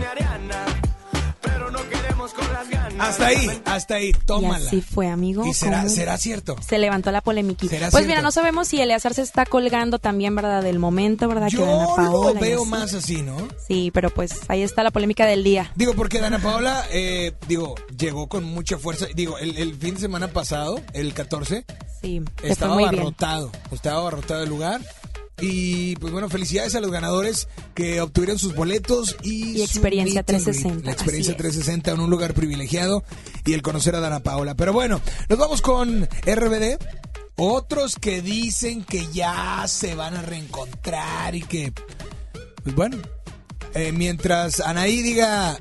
Hasta ahí, hasta ahí, Y tómala. así fue, amigo. ¿Y será, cierto? Se levantó la polémica. ¿Será Pues cierto? mira, no sabemos si Eleazar se está colgando también, ¿verdad? Del momento, ¿verdad? Yo que Dana lo Paola y veo así. más así, ¿no? Sí, pero pues ahí está la polémica del día. Digo, porque Dana Paola, eh, digo, llegó con mucha fuerza. Digo, el, el fin de semana pasado, el 14, Sí, le fue estaba muy bien. abarrotado. Estaba abarrotado el lugar. Y pues bueno, felicidades a los ganadores que obtuvieron sus boletos y, Y su experiencia meet and greet. 360, La experiencia así es. 360 en un lugar privilegiado y el conocer a Dana Paola. Pero bueno, nos vamos con RBD. Otros que dicen que ya se van a reencontrar y que, pues bueno, eh, mientras Anaí diga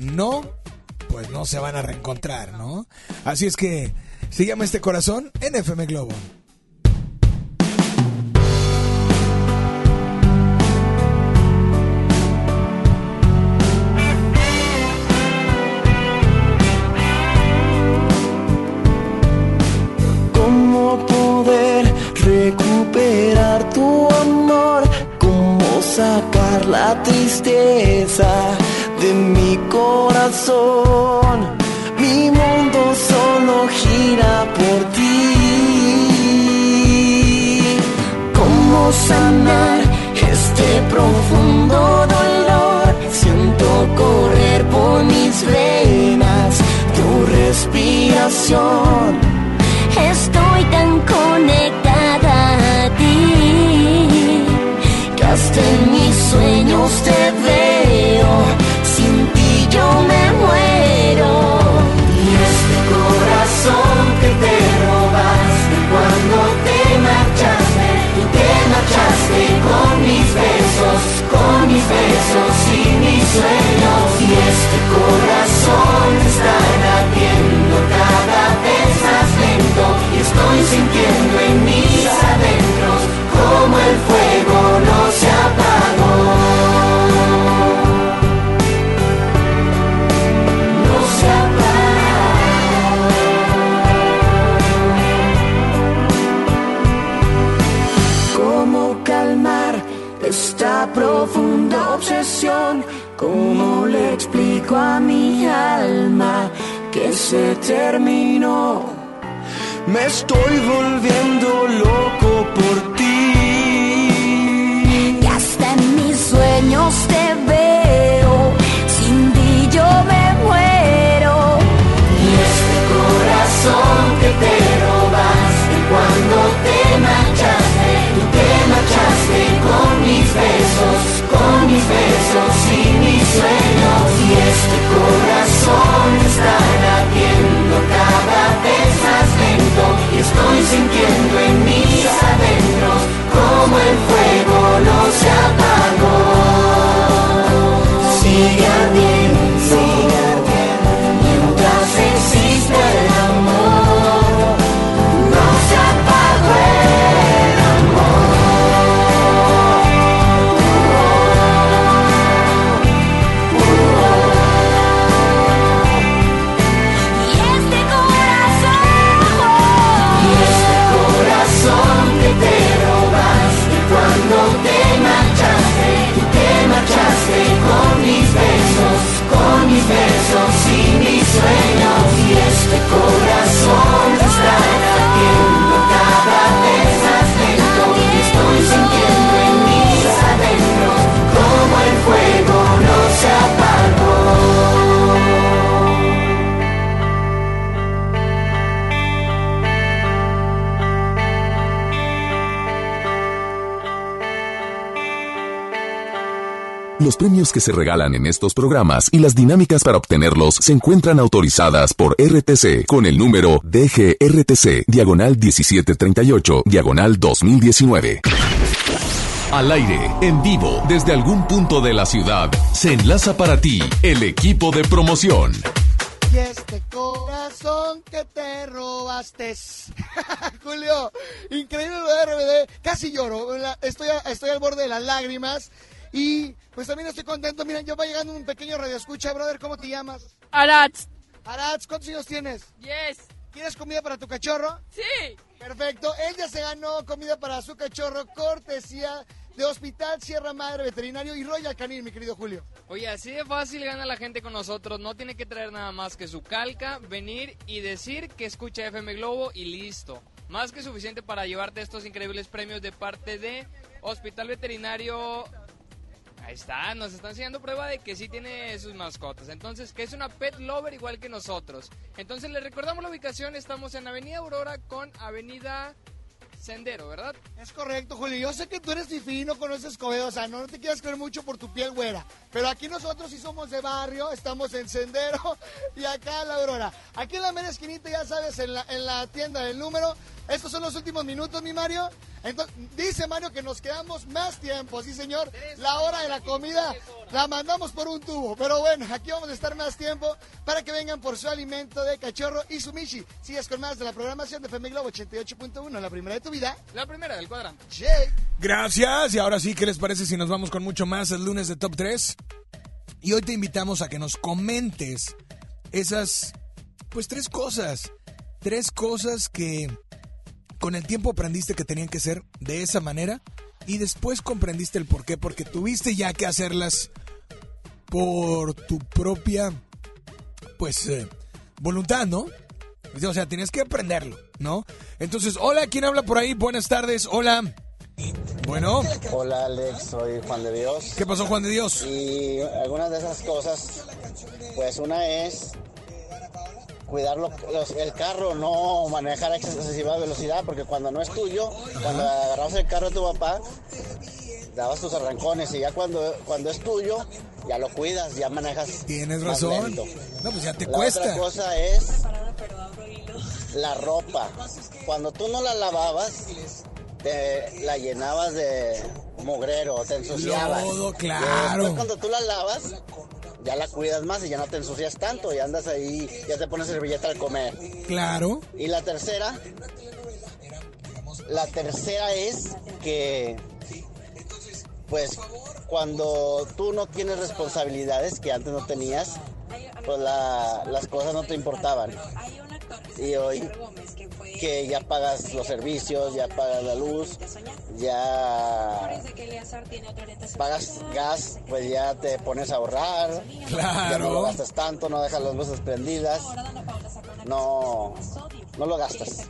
no, pues no se van a reencontrar, ¿no? Así es que sígame este corazón en FM Globo. La tristeza de mi corazón. Mi mundo solo gira por ti. ¿Cómo sanar este profundo dolor? Siento correr por mis venas tu respiración. Estoy tan conectada a ti que mis sueños te veo. Me estoy premios que se regalan en estos programas y las dinámicas para obtenerlos se encuentran autorizadas por RTC con el número DGRTC, diagonal 1738, diagonal 2019. Al aire, en vivo, desde algún punto de la ciudad, se enlaza para ti el equipo de promoción. Y este corazón que te robaste. <laughs> Julio, increíble lo de RBD. Casi lloro. Estoy, estoy al borde de las lágrimas. Y pues también estoy contento. Miren, yo va llegando un pequeño radio escucha, brother. ¿Cómo te llamas? Arats. Arats, ¿cuántos años tienes? Yes. ¿Quieres comida para tu cachorro? Sí. Perfecto. Él ya se ganó comida para su cachorro, cortesía de Hospital Sierra Madre Veterinario y Royal Canin, mi querido Julio. Oye, así de fácil gana la gente con nosotros. No tiene que traer nada más que su calca, venir y decir que escucha FM Globo y listo. Más que suficiente para llevarte estos increíbles premios de parte de Hospital Veterinario. Ahí está, nos están enseñando prueba de que sí tiene sus mascotas. Entonces, que es una pet lover igual que nosotros. Entonces, les recordamos la ubicación. Estamos en Avenida Aurora con Avenida Sendero, ¿verdad? Es correcto, Julio. Yo sé que tú eres fifí, no conoces Escobedo, o sea, no, no te quieras creer mucho por tu piel güera. Pero aquí nosotros sí somos de barrio, estamos en Sendero <laughs> y acá en la Aurora. Aquí en la mera esquinita, ya sabes, en la, en la tienda del número. Estos son los últimos minutos, mi Mario. Entonces, dice Mario que nos quedamos más tiempo, sí señor. La hora de la comida la mandamos por un tubo. Pero bueno, aquí vamos a estar más tiempo para que vengan por su alimento de cachorro y su Michi. Sigues con más de la programación de FM Globo 88.1, la primera de tu vida. La primera del cuadrante. Gracias. Y ahora sí, ¿qué les parece si nos vamos con mucho más el lunes de Top 3? Y hoy te invitamos a que nos comentes esas, pues tres cosas. Tres cosas que con el tiempo aprendiste que tenían que ser de esa manera y después comprendiste el por qué, porque tuviste ya que hacerlas por tu propia, pues, eh, voluntad, ¿no? O sea, tienes que aprenderlo, ¿no? Entonces, hola, ¿quién habla por ahí? Buenas tardes, hola. Bueno. Hola Alex, soy Juan de Dios. ¿Qué pasó Juan de Dios? Y algunas de esas cosas, pues una es cuidar lo- los- el carro, no manejar a excesiva velocidad, porque cuando no es tuyo, cuando agarrabas el carro de tu papá, dabas tus arrancones y ya cuando, cuando es tuyo, ya lo cuidas, ya manejas. Tienes más razón. lento. No, pues ya te La cuesta. otra cosa es la ropa. Cuando tú no la lavabas, te la llenabas de mugrero, te ensuciabas. Lodo, claro. después cuando tú la lavas, ya la cuidas más y ya no te ensucias tanto y andas ahí, ya te pones servilleta al comer. Claro. Y la tercera, la tercera es que, pues, cuando tú no tienes responsabilidades que antes no tenías, pues la- las cosas no te importaban. Y hoy que ya pagas los servicios, ya pagas la luz, ya pagas gas, pues ya te pones a ahorrar. Ya no lo gastas tanto, no dejas las luces prendidas. No, no lo gastas.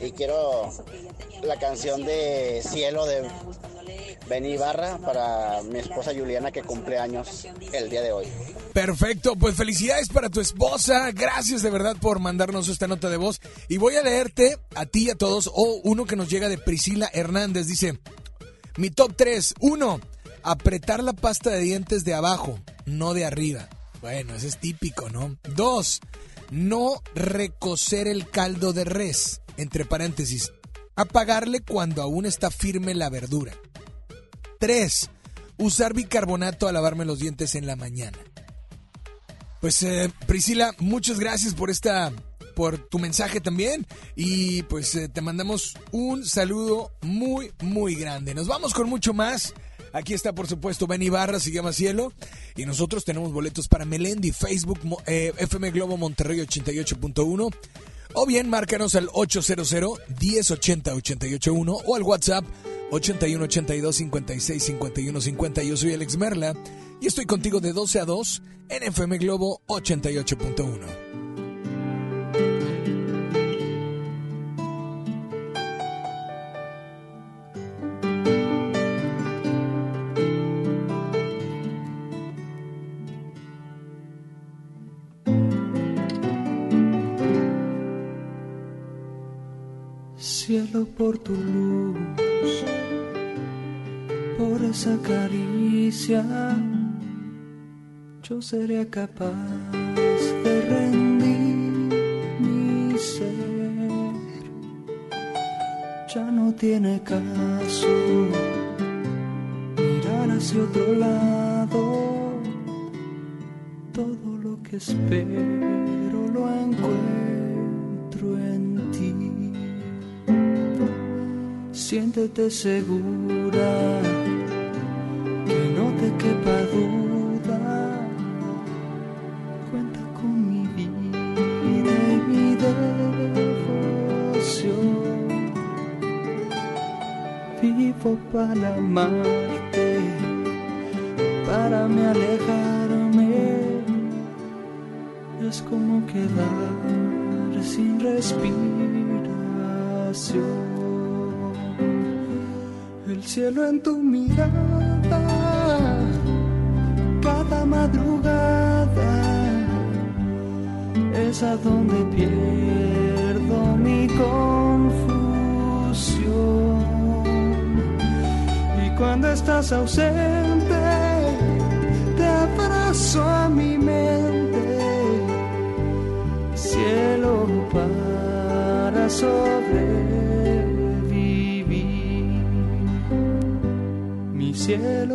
Y quiero la canción de Cielo de Benny Ibarra para mi esposa Juliana que cumple años el día de hoy. Perfecto, pues felicidades para tu esposa. Gracias de verdad por mandarnos esta nota de voz. Y voy a leerte a ti y a todos, o uno que nos llega de Priscila Hernández. Dice, mi top 3. Uno, apretar la pasta de dientes de abajo, no de arriba. Bueno, ese es típico, ¿no? Dos, no recocer el caldo de res. Entre paréntesis, apagarle cuando aún está firme la verdura. 3. Usar bicarbonato a lavarme los dientes en la mañana. Pues eh, Priscila, muchas gracias por esta por tu mensaje también y pues eh, te mandamos un saludo muy muy grande. Nos vamos con mucho más. Aquí está por supuesto Ben Ibarra, se llama Cielo y nosotros tenemos boletos para Melendi, Facebook, eh, FM Globo Monterrey 88.1 o bien márcanos al 800 1080 881 o al WhatsApp 81 82 56 51 50. Yo soy Alex Merla y estoy contigo de 12 a 2 en FM Globo 88.1. Por tu luz, por esa caricia, yo sería capaz de rendir mi ser. Ya no tiene caso mirar hacia otro lado. Todo lo que espero lo encuentro en ti. Siéntete segura, que no te quepa duda. Cuenta con mi vida y mi devoción. Vivo para amarte, para me alejarme. Es como quedar sin respiración cielo en tu mirada, cada madrugada es a donde pierdo mi confusión. Y cuando estás ausente, te abrazo a mi mente, cielo para sobrevivir cielo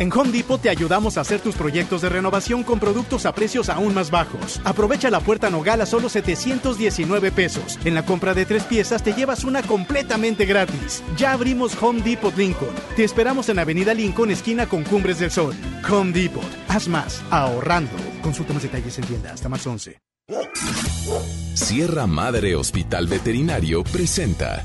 En Home Depot te ayudamos a hacer tus proyectos de renovación con productos a precios aún más bajos. Aprovecha la puerta Nogal a solo 719 pesos. En la compra de tres piezas te llevas una completamente gratis. Ya abrimos Home Depot Lincoln. Te esperamos en Avenida Lincoln, esquina con Cumbres del Sol. Home Depot. Haz más, ahorrando. Consulta más detalles en tienda hasta más 11. Sierra Madre Hospital Veterinario presenta.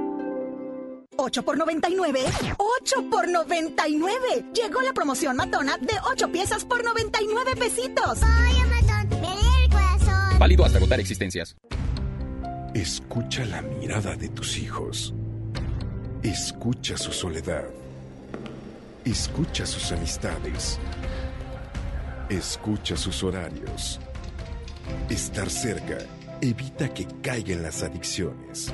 8 por 99. 8 por 99. Llegó la promoción matona de 8 piezas por 99 pesitos. Oye, matón, me lee el corazón. Válido hasta agotar existencias. Escucha la mirada de tus hijos. Escucha su soledad. Escucha sus amistades. Escucha sus horarios. Estar cerca evita que caigan las adicciones.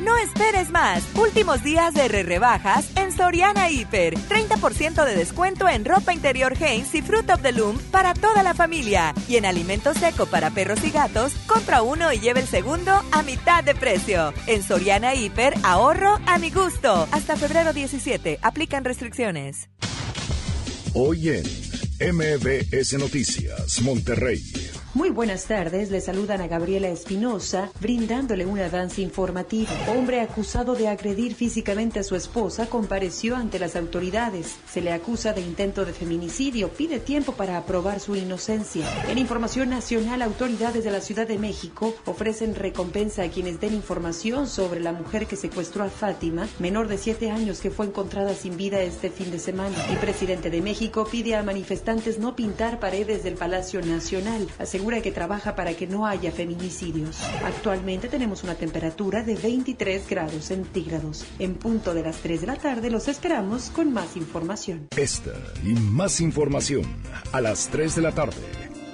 No esperes más. Últimos días de re rebajas en Soriana Hiper. 30% de descuento en ropa interior Hanes y Fruit of the Loom para toda la familia. Y en alimento seco para perros y gatos, compra uno y lleve el segundo a mitad de precio. En Soriana Hiper, ahorro a mi gusto. Hasta febrero 17. Aplican restricciones. Hoy en MBS Noticias, Monterrey. Muy buenas tardes, le saludan a Gabriela Espinosa, brindándole un avance informativo. Hombre acusado de agredir físicamente a su esposa compareció ante las autoridades. Se le acusa de intento de feminicidio, pide tiempo para aprobar su inocencia. En información nacional, autoridades de la Ciudad de México ofrecen recompensa a quienes den información sobre la mujer que secuestró a Fátima, menor de 7 años que fue encontrada sin vida este fin de semana. El presidente de México pide a manifestantes no pintar paredes del Palacio Nacional. Asegura que trabaja para que no haya feminicidios. Actualmente tenemos una temperatura de 23 grados centígrados. En punto de las 3 de la tarde los esperamos con más información. Esta y más información a las 3 de la tarde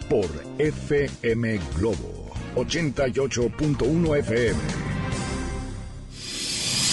por FM Globo 88.1 FM.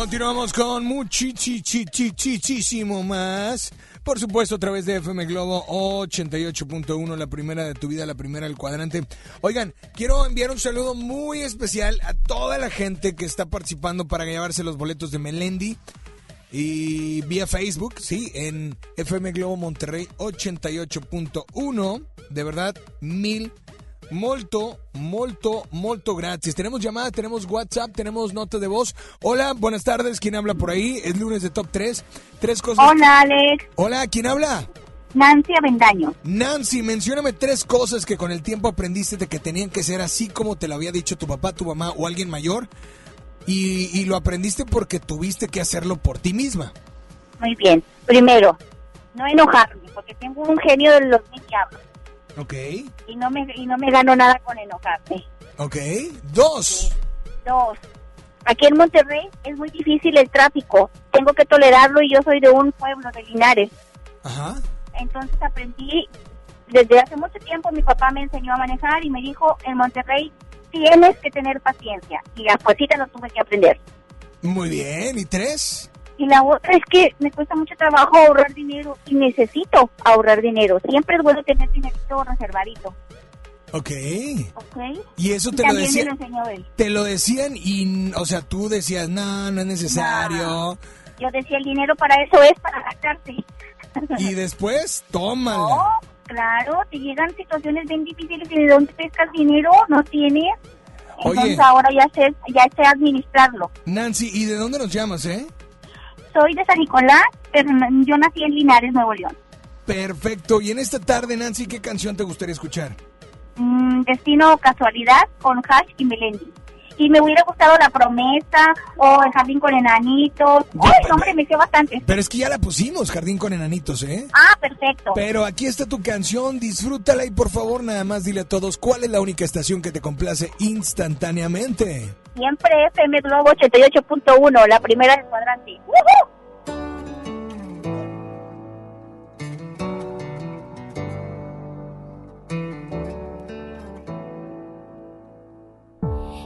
Continuamos con muchísimo más. Por supuesto, a través de FM Globo 88.1, la primera de tu vida, la primera del cuadrante. Oigan, quiero enviar un saludo muy especial a toda la gente que está participando para llevarse los boletos de Melendi. Y vía Facebook, sí, en FM Globo Monterrey 88.1. De verdad, mil molto, molto, molto gracias. Tenemos llamada, tenemos WhatsApp, tenemos nota de voz. Hola, buenas tardes. ¿Quién habla por ahí? Es lunes de Top 3. Tres cosas. Hola, Alex. Hola, ¿quién habla? Nancy Avendaño. Nancy, mencióname tres cosas que con el tiempo aprendiste de que tenían que ser así como te lo había dicho tu papá, tu mamá o alguien mayor. Y, y lo aprendiste porque tuviste que hacerlo por ti misma. Muy bien. Primero, no enojarme, porque tengo un genio de los mil diablos. Ok. Y no me, y no me gano nada con enojarme. Ok. Dos. Dos. Aquí en Monterrey es muy difícil el tráfico. Tengo que tolerarlo y yo soy de un pueblo de Linares. Ajá. Entonces aprendí, desde hace mucho tiempo mi papá me enseñó a manejar y me dijo, en Monterrey tienes que tener paciencia. Y a fuercita lo tuve que aprender. Muy bien. ¿Y tres? Y la otra es que me cuesta mucho trabajo ahorrar dinero y necesito ahorrar dinero. Siempre es bueno tener dinerito reservadito. Ok. ¿Ok? Y eso te lo decían. lo él. Te lo decían y, o sea, tú decías, no, no es necesario. Yo decía, el dinero para eso es para gastarse. Y <laughs> después, tómala. No, claro, te llegan situaciones bien difíciles y de dónde pescas dinero, no tienes. Entonces Oye. ahora ya sé, ya sé administrarlo. Nancy, ¿y de dónde nos llamas, eh? Soy de San Nicolás, pero yo nací en Linares, Nuevo León. Perfecto. Y en esta tarde, Nancy, ¿qué canción te gustaría escuchar? Mm, Destino Casualidad con Hash y Melendi. Y me hubiera gustado La Promesa o El Jardín con Enanitos. Uy, no, hombre, me sé bastante. Pero es que ya la pusimos, Jardín con Enanitos, ¿eh? Ah, perfecto. Pero aquí está tu canción, disfrútala y por favor nada más dile a todos cuál es la única estación que te complace instantáneamente. Siempre FM Globo 88.1, la primera del cuadrante. ¡Woohoo!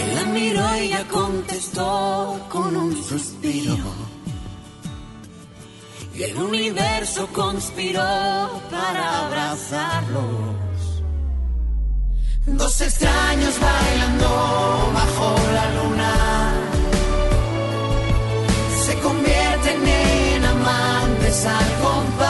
Él la miró y ella contestó con un suspiro. Y el universo conspiró para abrazarlos. Dos extraños bailando bajo la luna. Se convierten en amantes al compás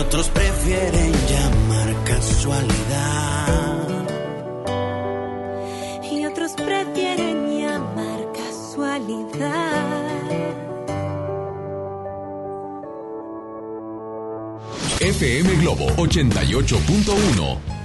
otros prefieren llamar casualidad. Y otros prefieren llamar casualidad. FM Globo 88.1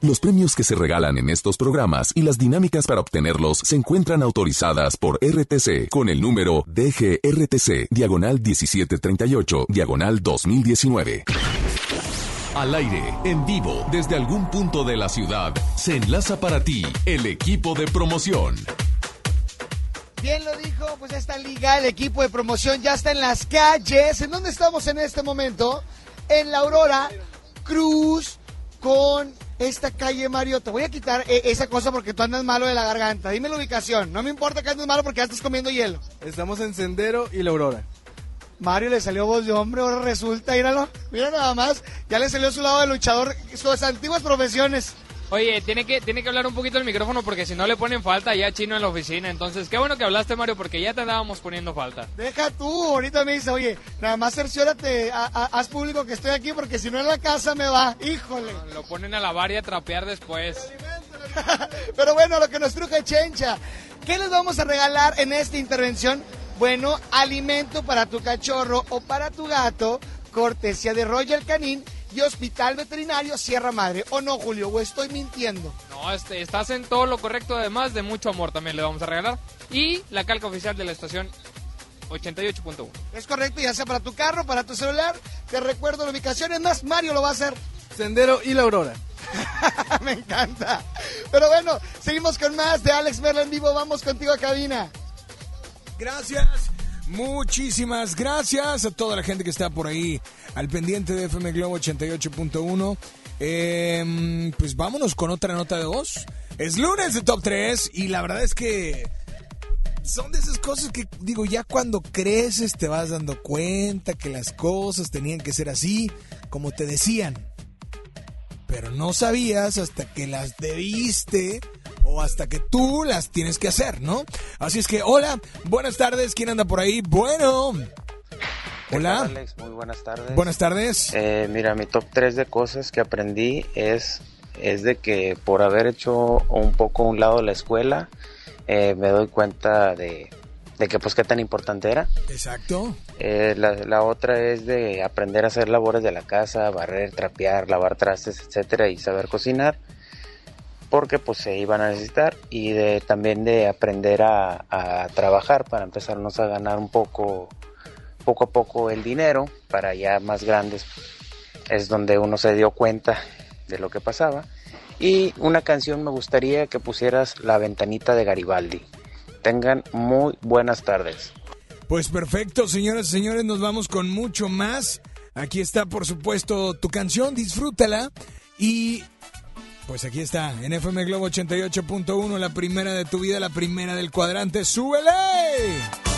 Los premios que se regalan en estos programas y las dinámicas para obtenerlos se encuentran autorizadas por RTC con el número DGRTC, diagonal 1738, diagonal 2019. Al aire, en vivo, desde algún punto de la ciudad, se enlaza para ti el equipo de promoción. Bien lo dijo, pues esta liga, el equipo de promoción ya está en las calles. ¿En dónde estamos en este momento? En la Aurora Cruz con esta calle Mario. Te voy a quitar eh, esa cosa porque tú andas malo de la garganta. Dime la ubicación. No me importa que andes malo porque ya estás comiendo hielo. Estamos en Sendero y la Aurora. Mario le salió voz de hombre, ahora resulta, míralo, mira nada más, ya le salió su lado de luchador, sus antiguas profesiones. Oye, tiene que, tiene que hablar un poquito el micrófono porque si no le ponen falta ya chino en la oficina. Entonces, qué bueno que hablaste, Mario, porque ya te andábamos poniendo falta. Deja tú, ahorita me dice, oye, nada más cerciórate, a- a- haz público que estoy aquí porque si no en la casa me va, híjole. Lo ponen a lavar y a trapear después. <laughs> Pero bueno, lo que nos truje Chencha, ¿qué les vamos a regalar en esta intervención? Bueno, alimento para tu cachorro o para tu gato, cortesía de Royal Canin y Hospital Veterinario Sierra Madre. ¿O no, Julio? ¿O estoy mintiendo? No, este, estás en todo lo correcto, además de mucho amor también le vamos a regalar. Y la calca oficial de la estación 88.1. Es correcto, ya sea para tu carro, para tu celular. Te recuerdo la ubicación, es más, Mario lo va a hacer. Sendero y la Aurora. <laughs> Me encanta. Pero bueno, seguimos con más de Alex Merla en vivo. Vamos contigo a cabina. Gracias. Muchísimas gracias a toda la gente que está por ahí al pendiente de FM Globo 88.1. Eh, pues vámonos con otra nota de voz. Es lunes de Top 3 y la verdad es que son de esas cosas que digo, ya cuando creces te vas dando cuenta que las cosas tenían que ser así, como te decían. Pero no sabías hasta que las debiste o hasta que tú las tienes que hacer, ¿no? Así es que, hola, buenas tardes, ¿quién anda por ahí? Bueno. ¿Qué Hola. tal, Alex? Muy buenas tardes. Buenas tardes. Eh, mira, mi top 3 de cosas que aprendí es, es de que por haber hecho un poco a un lado la escuela, eh, me doy cuenta de, de que pues qué tan importante era. Exacto. Eh, la, la otra es de aprender a hacer labores de la casa, barrer, trapear, lavar trastes, etcétera, y saber cocinar, porque pues se iban a necesitar, y de también de aprender a, a trabajar para empezarnos a ganar un poco, poco a poco el dinero, para ya más grandes es donde uno se dio cuenta de lo que pasaba. Y una canción me gustaría que pusieras La ventanita de Garibaldi. Tengan muy buenas tardes. Pues perfecto, señoras y señores, nos vamos con mucho más. Aquí está, por supuesto, tu canción, disfrútala. Y pues aquí está, en FM Globo 88.1, la primera de tu vida, la primera del cuadrante. ¡Súbele!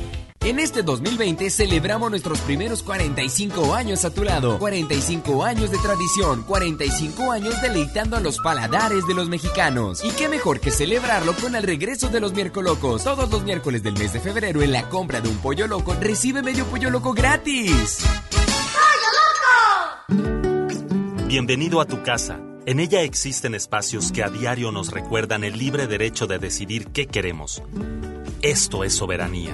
En este 2020 celebramos nuestros primeros 45 años a tu lado. 45 años de tradición, 45 años deleitando a los paladares de los mexicanos. Y qué mejor que celebrarlo con el regreso de los miércolocos. Todos los miércoles del mes de febrero en la compra de un pollo loco recibe medio pollo loco gratis. Bienvenido a tu casa. En ella existen espacios que a diario nos recuerdan el libre derecho de decidir qué queremos. Esto es soberanía.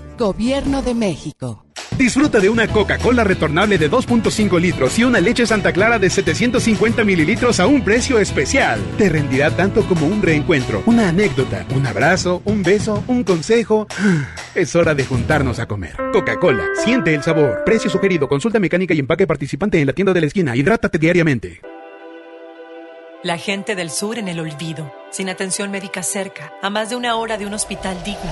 Gobierno de México. Disfruta de una Coca-Cola retornable de 2.5 litros y una leche Santa Clara de 750 mililitros a un precio especial. Te rendirá tanto como un reencuentro, una anécdota, un abrazo, un beso, un consejo. Es hora de juntarnos a comer. Coca-Cola, siente el sabor. Precio sugerido, consulta mecánica y empaque participante en la tienda de la esquina. Hidrátate diariamente. La gente del sur en el olvido, sin atención médica cerca, a más de una hora de un hospital digno.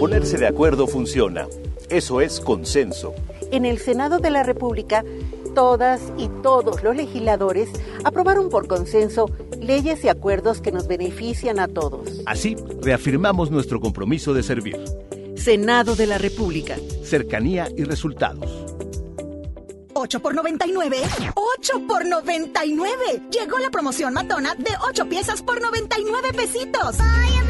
Ponerse de acuerdo funciona. Eso es consenso. En el Senado de la República, todas y todos los legisladores aprobaron por consenso leyes y acuerdos que nos benefician a todos. Así, reafirmamos nuestro compromiso de servir. Senado de la República. Cercanía y resultados. 8 por 99. 8 por 99. Llegó la promoción matona de 8 piezas por 99 pesitos. Vaya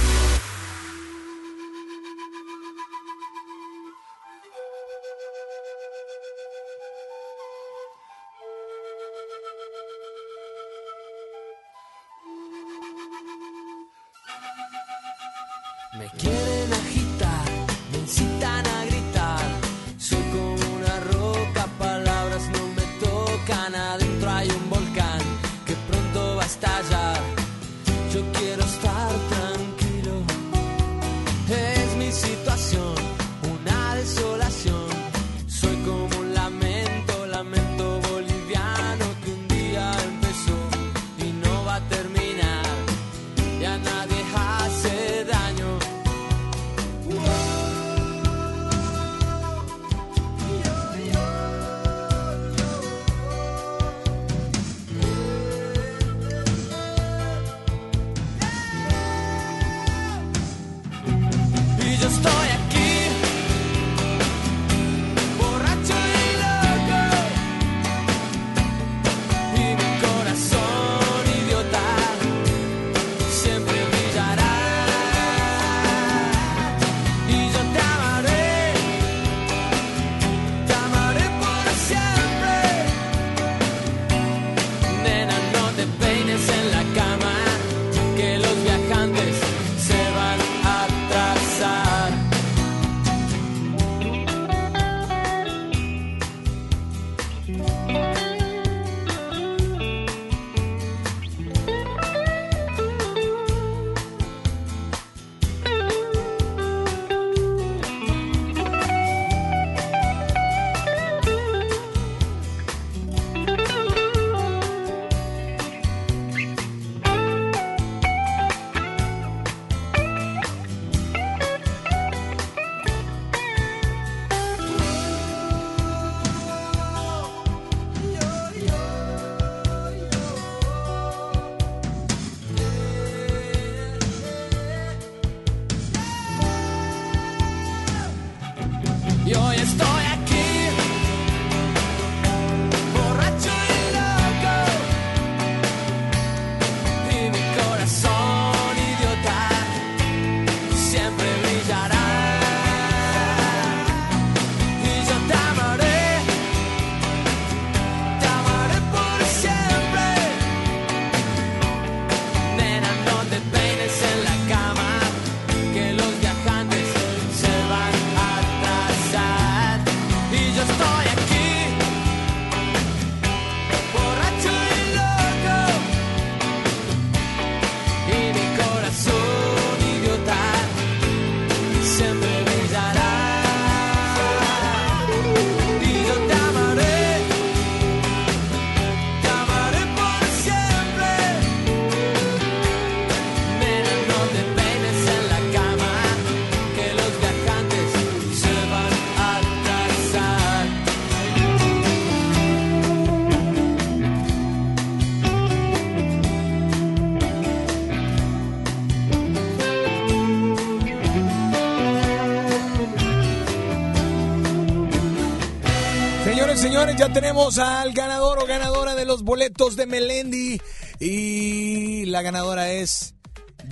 Ya tenemos al ganador o ganadora de los boletos de Melendi. Y la ganadora es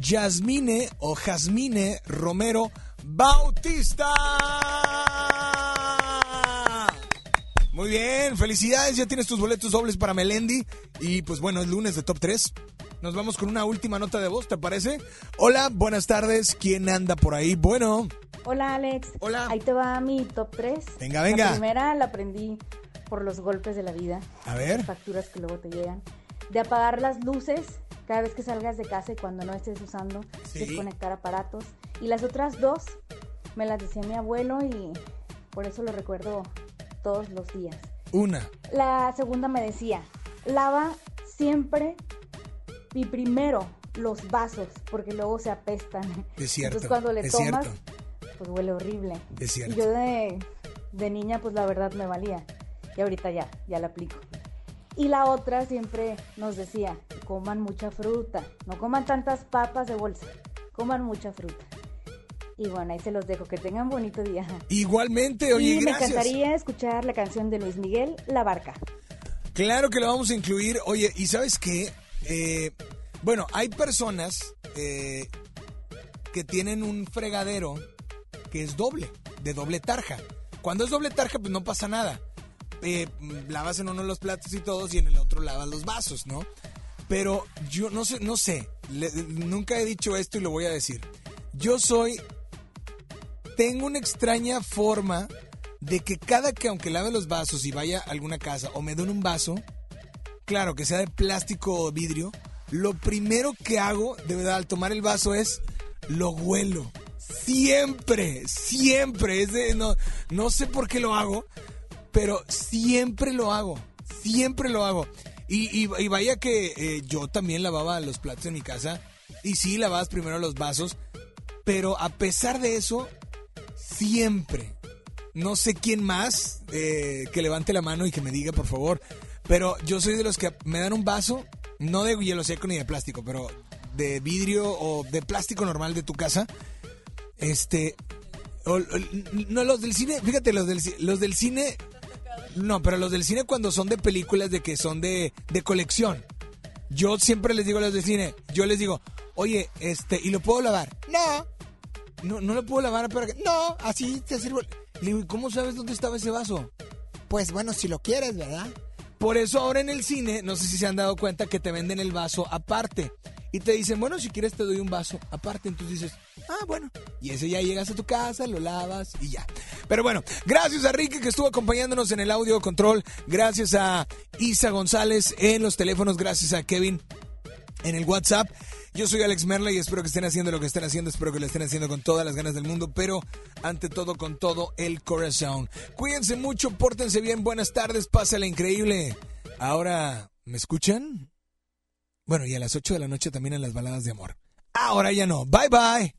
Yasmine o Jasmine Romero Bautista. Muy bien, felicidades, ya tienes tus boletos dobles para Melendi. Y pues bueno, es lunes de Top 3. Nos vamos con una última nota de voz, ¿te parece? Hola, buenas tardes. ¿Quién anda por ahí? Bueno. Hola Alex. Hola. Ahí te va mi top 3. Venga, venga. La primera la aprendí por los golpes de la vida. A ver. Las facturas que luego te llegan. De apagar las luces cada vez que salgas de casa y cuando no estés usando. Sí. Desconectar aparatos. Y las otras dos me las decía mi abuelo y por eso lo recuerdo todos los días. Una. La segunda me decía, lava siempre y primero los vasos porque luego se apestan. Es <laughs> cierto, Entonces cuando le tomas, cierto. pues huele horrible. Es cierto. Y yo de, de niña, pues la verdad me valía. Y ahorita ya, ya la aplico. Y la otra siempre nos decía, coman mucha fruta, no coman tantas papas de bolsa, coman mucha fruta. Y bueno, ahí se los dejo, que tengan bonito día. Igualmente, oye, y me gracias. encantaría escuchar la canción de Luis Miguel, La Barca. Claro que lo vamos a incluir. Oye, ¿y sabes qué? Eh, bueno, hay personas eh, que tienen un fregadero que es doble, de doble tarja. Cuando es doble tarja, pues no pasa nada. Eh, lavas en uno los platos y todos y en el otro lavas los vasos, ¿no? Pero yo no sé, no sé, nunca he dicho esto y lo voy a decir. Yo soy, tengo una extraña forma de que cada que aunque lave los vasos y vaya a alguna casa o me den un vaso, claro, que sea de plástico o vidrio, lo primero que hago, de verdad, al tomar el vaso es, lo huelo. Siempre, siempre. No, no sé por qué lo hago, pero siempre lo hago. Siempre lo hago. Y, vaya que eh, yo también lavaba los platos en mi casa. Y sí, lavabas primero los vasos. Pero a pesar de eso, siempre. No sé quién más eh, que levante la mano y que me diga, por favor. Pero yo soy de los que me dan un vaso, no de hielo seco ni de plástico, pero de vidrio o de plástico normal de tu casa. Este. no, los del cine, fíjate, los del, los del cine. No, pero los del cine cuando son de películas de que son de, de colección. Yo siempre les digo a los del cine, yo les digo, oye, este, ¿y lo puedo lavar? No. No, no lo puedo lavar, pero no, así te sirvo. Le digo, ¿y cómo sabes dónde estaba ese vaso? Pues bueno, si lo quieres, ¿verdad? Por eso ahora en el cine, no sé si se han dado cuenta que te venden el vaso aparte. Y te dicen, bueno, si quieres te doy un vaso aparte. Entonces dices, ah, bueno. Y ese ya llegas a tu casa, lo lavas y ya. Pero bueno, gracias a Ricky que estuvo acompañándonos en el audio control. Gracias a Isa González en los teléfonos. Gracias a Kevin en el WhatsApp. Yo soy Alex Merla y espero que estén haciendo lo que estén haciendo. Espero que lo estén haciendo con todas las ganas del mundo, pero ante todo con todo el corazón. Cuídense mucho, pórtense bien. Buenas tardes, pásala increíble. Ahora, ¿me escuchan? Bueno, y a las 8 de la noche también en las baladas de amor. Ahora ya no. Bye bye.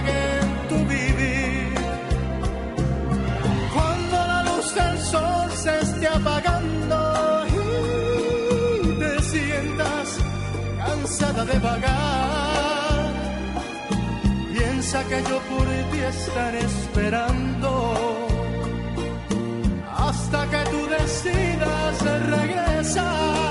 de vagar. Piensa que yo por ti estaré esperando hasta que tú decidas regresar.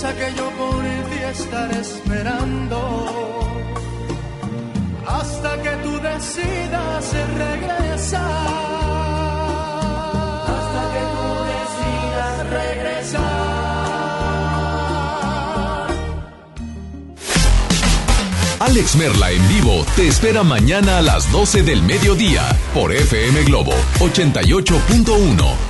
piensa que yo por ti estaré esperando hasta que tú decidas regresar. Hasta que tú decidas regresar. Alex Merla en vivo te espera mañana a las 12 del mediodía por FM Globo 88.1.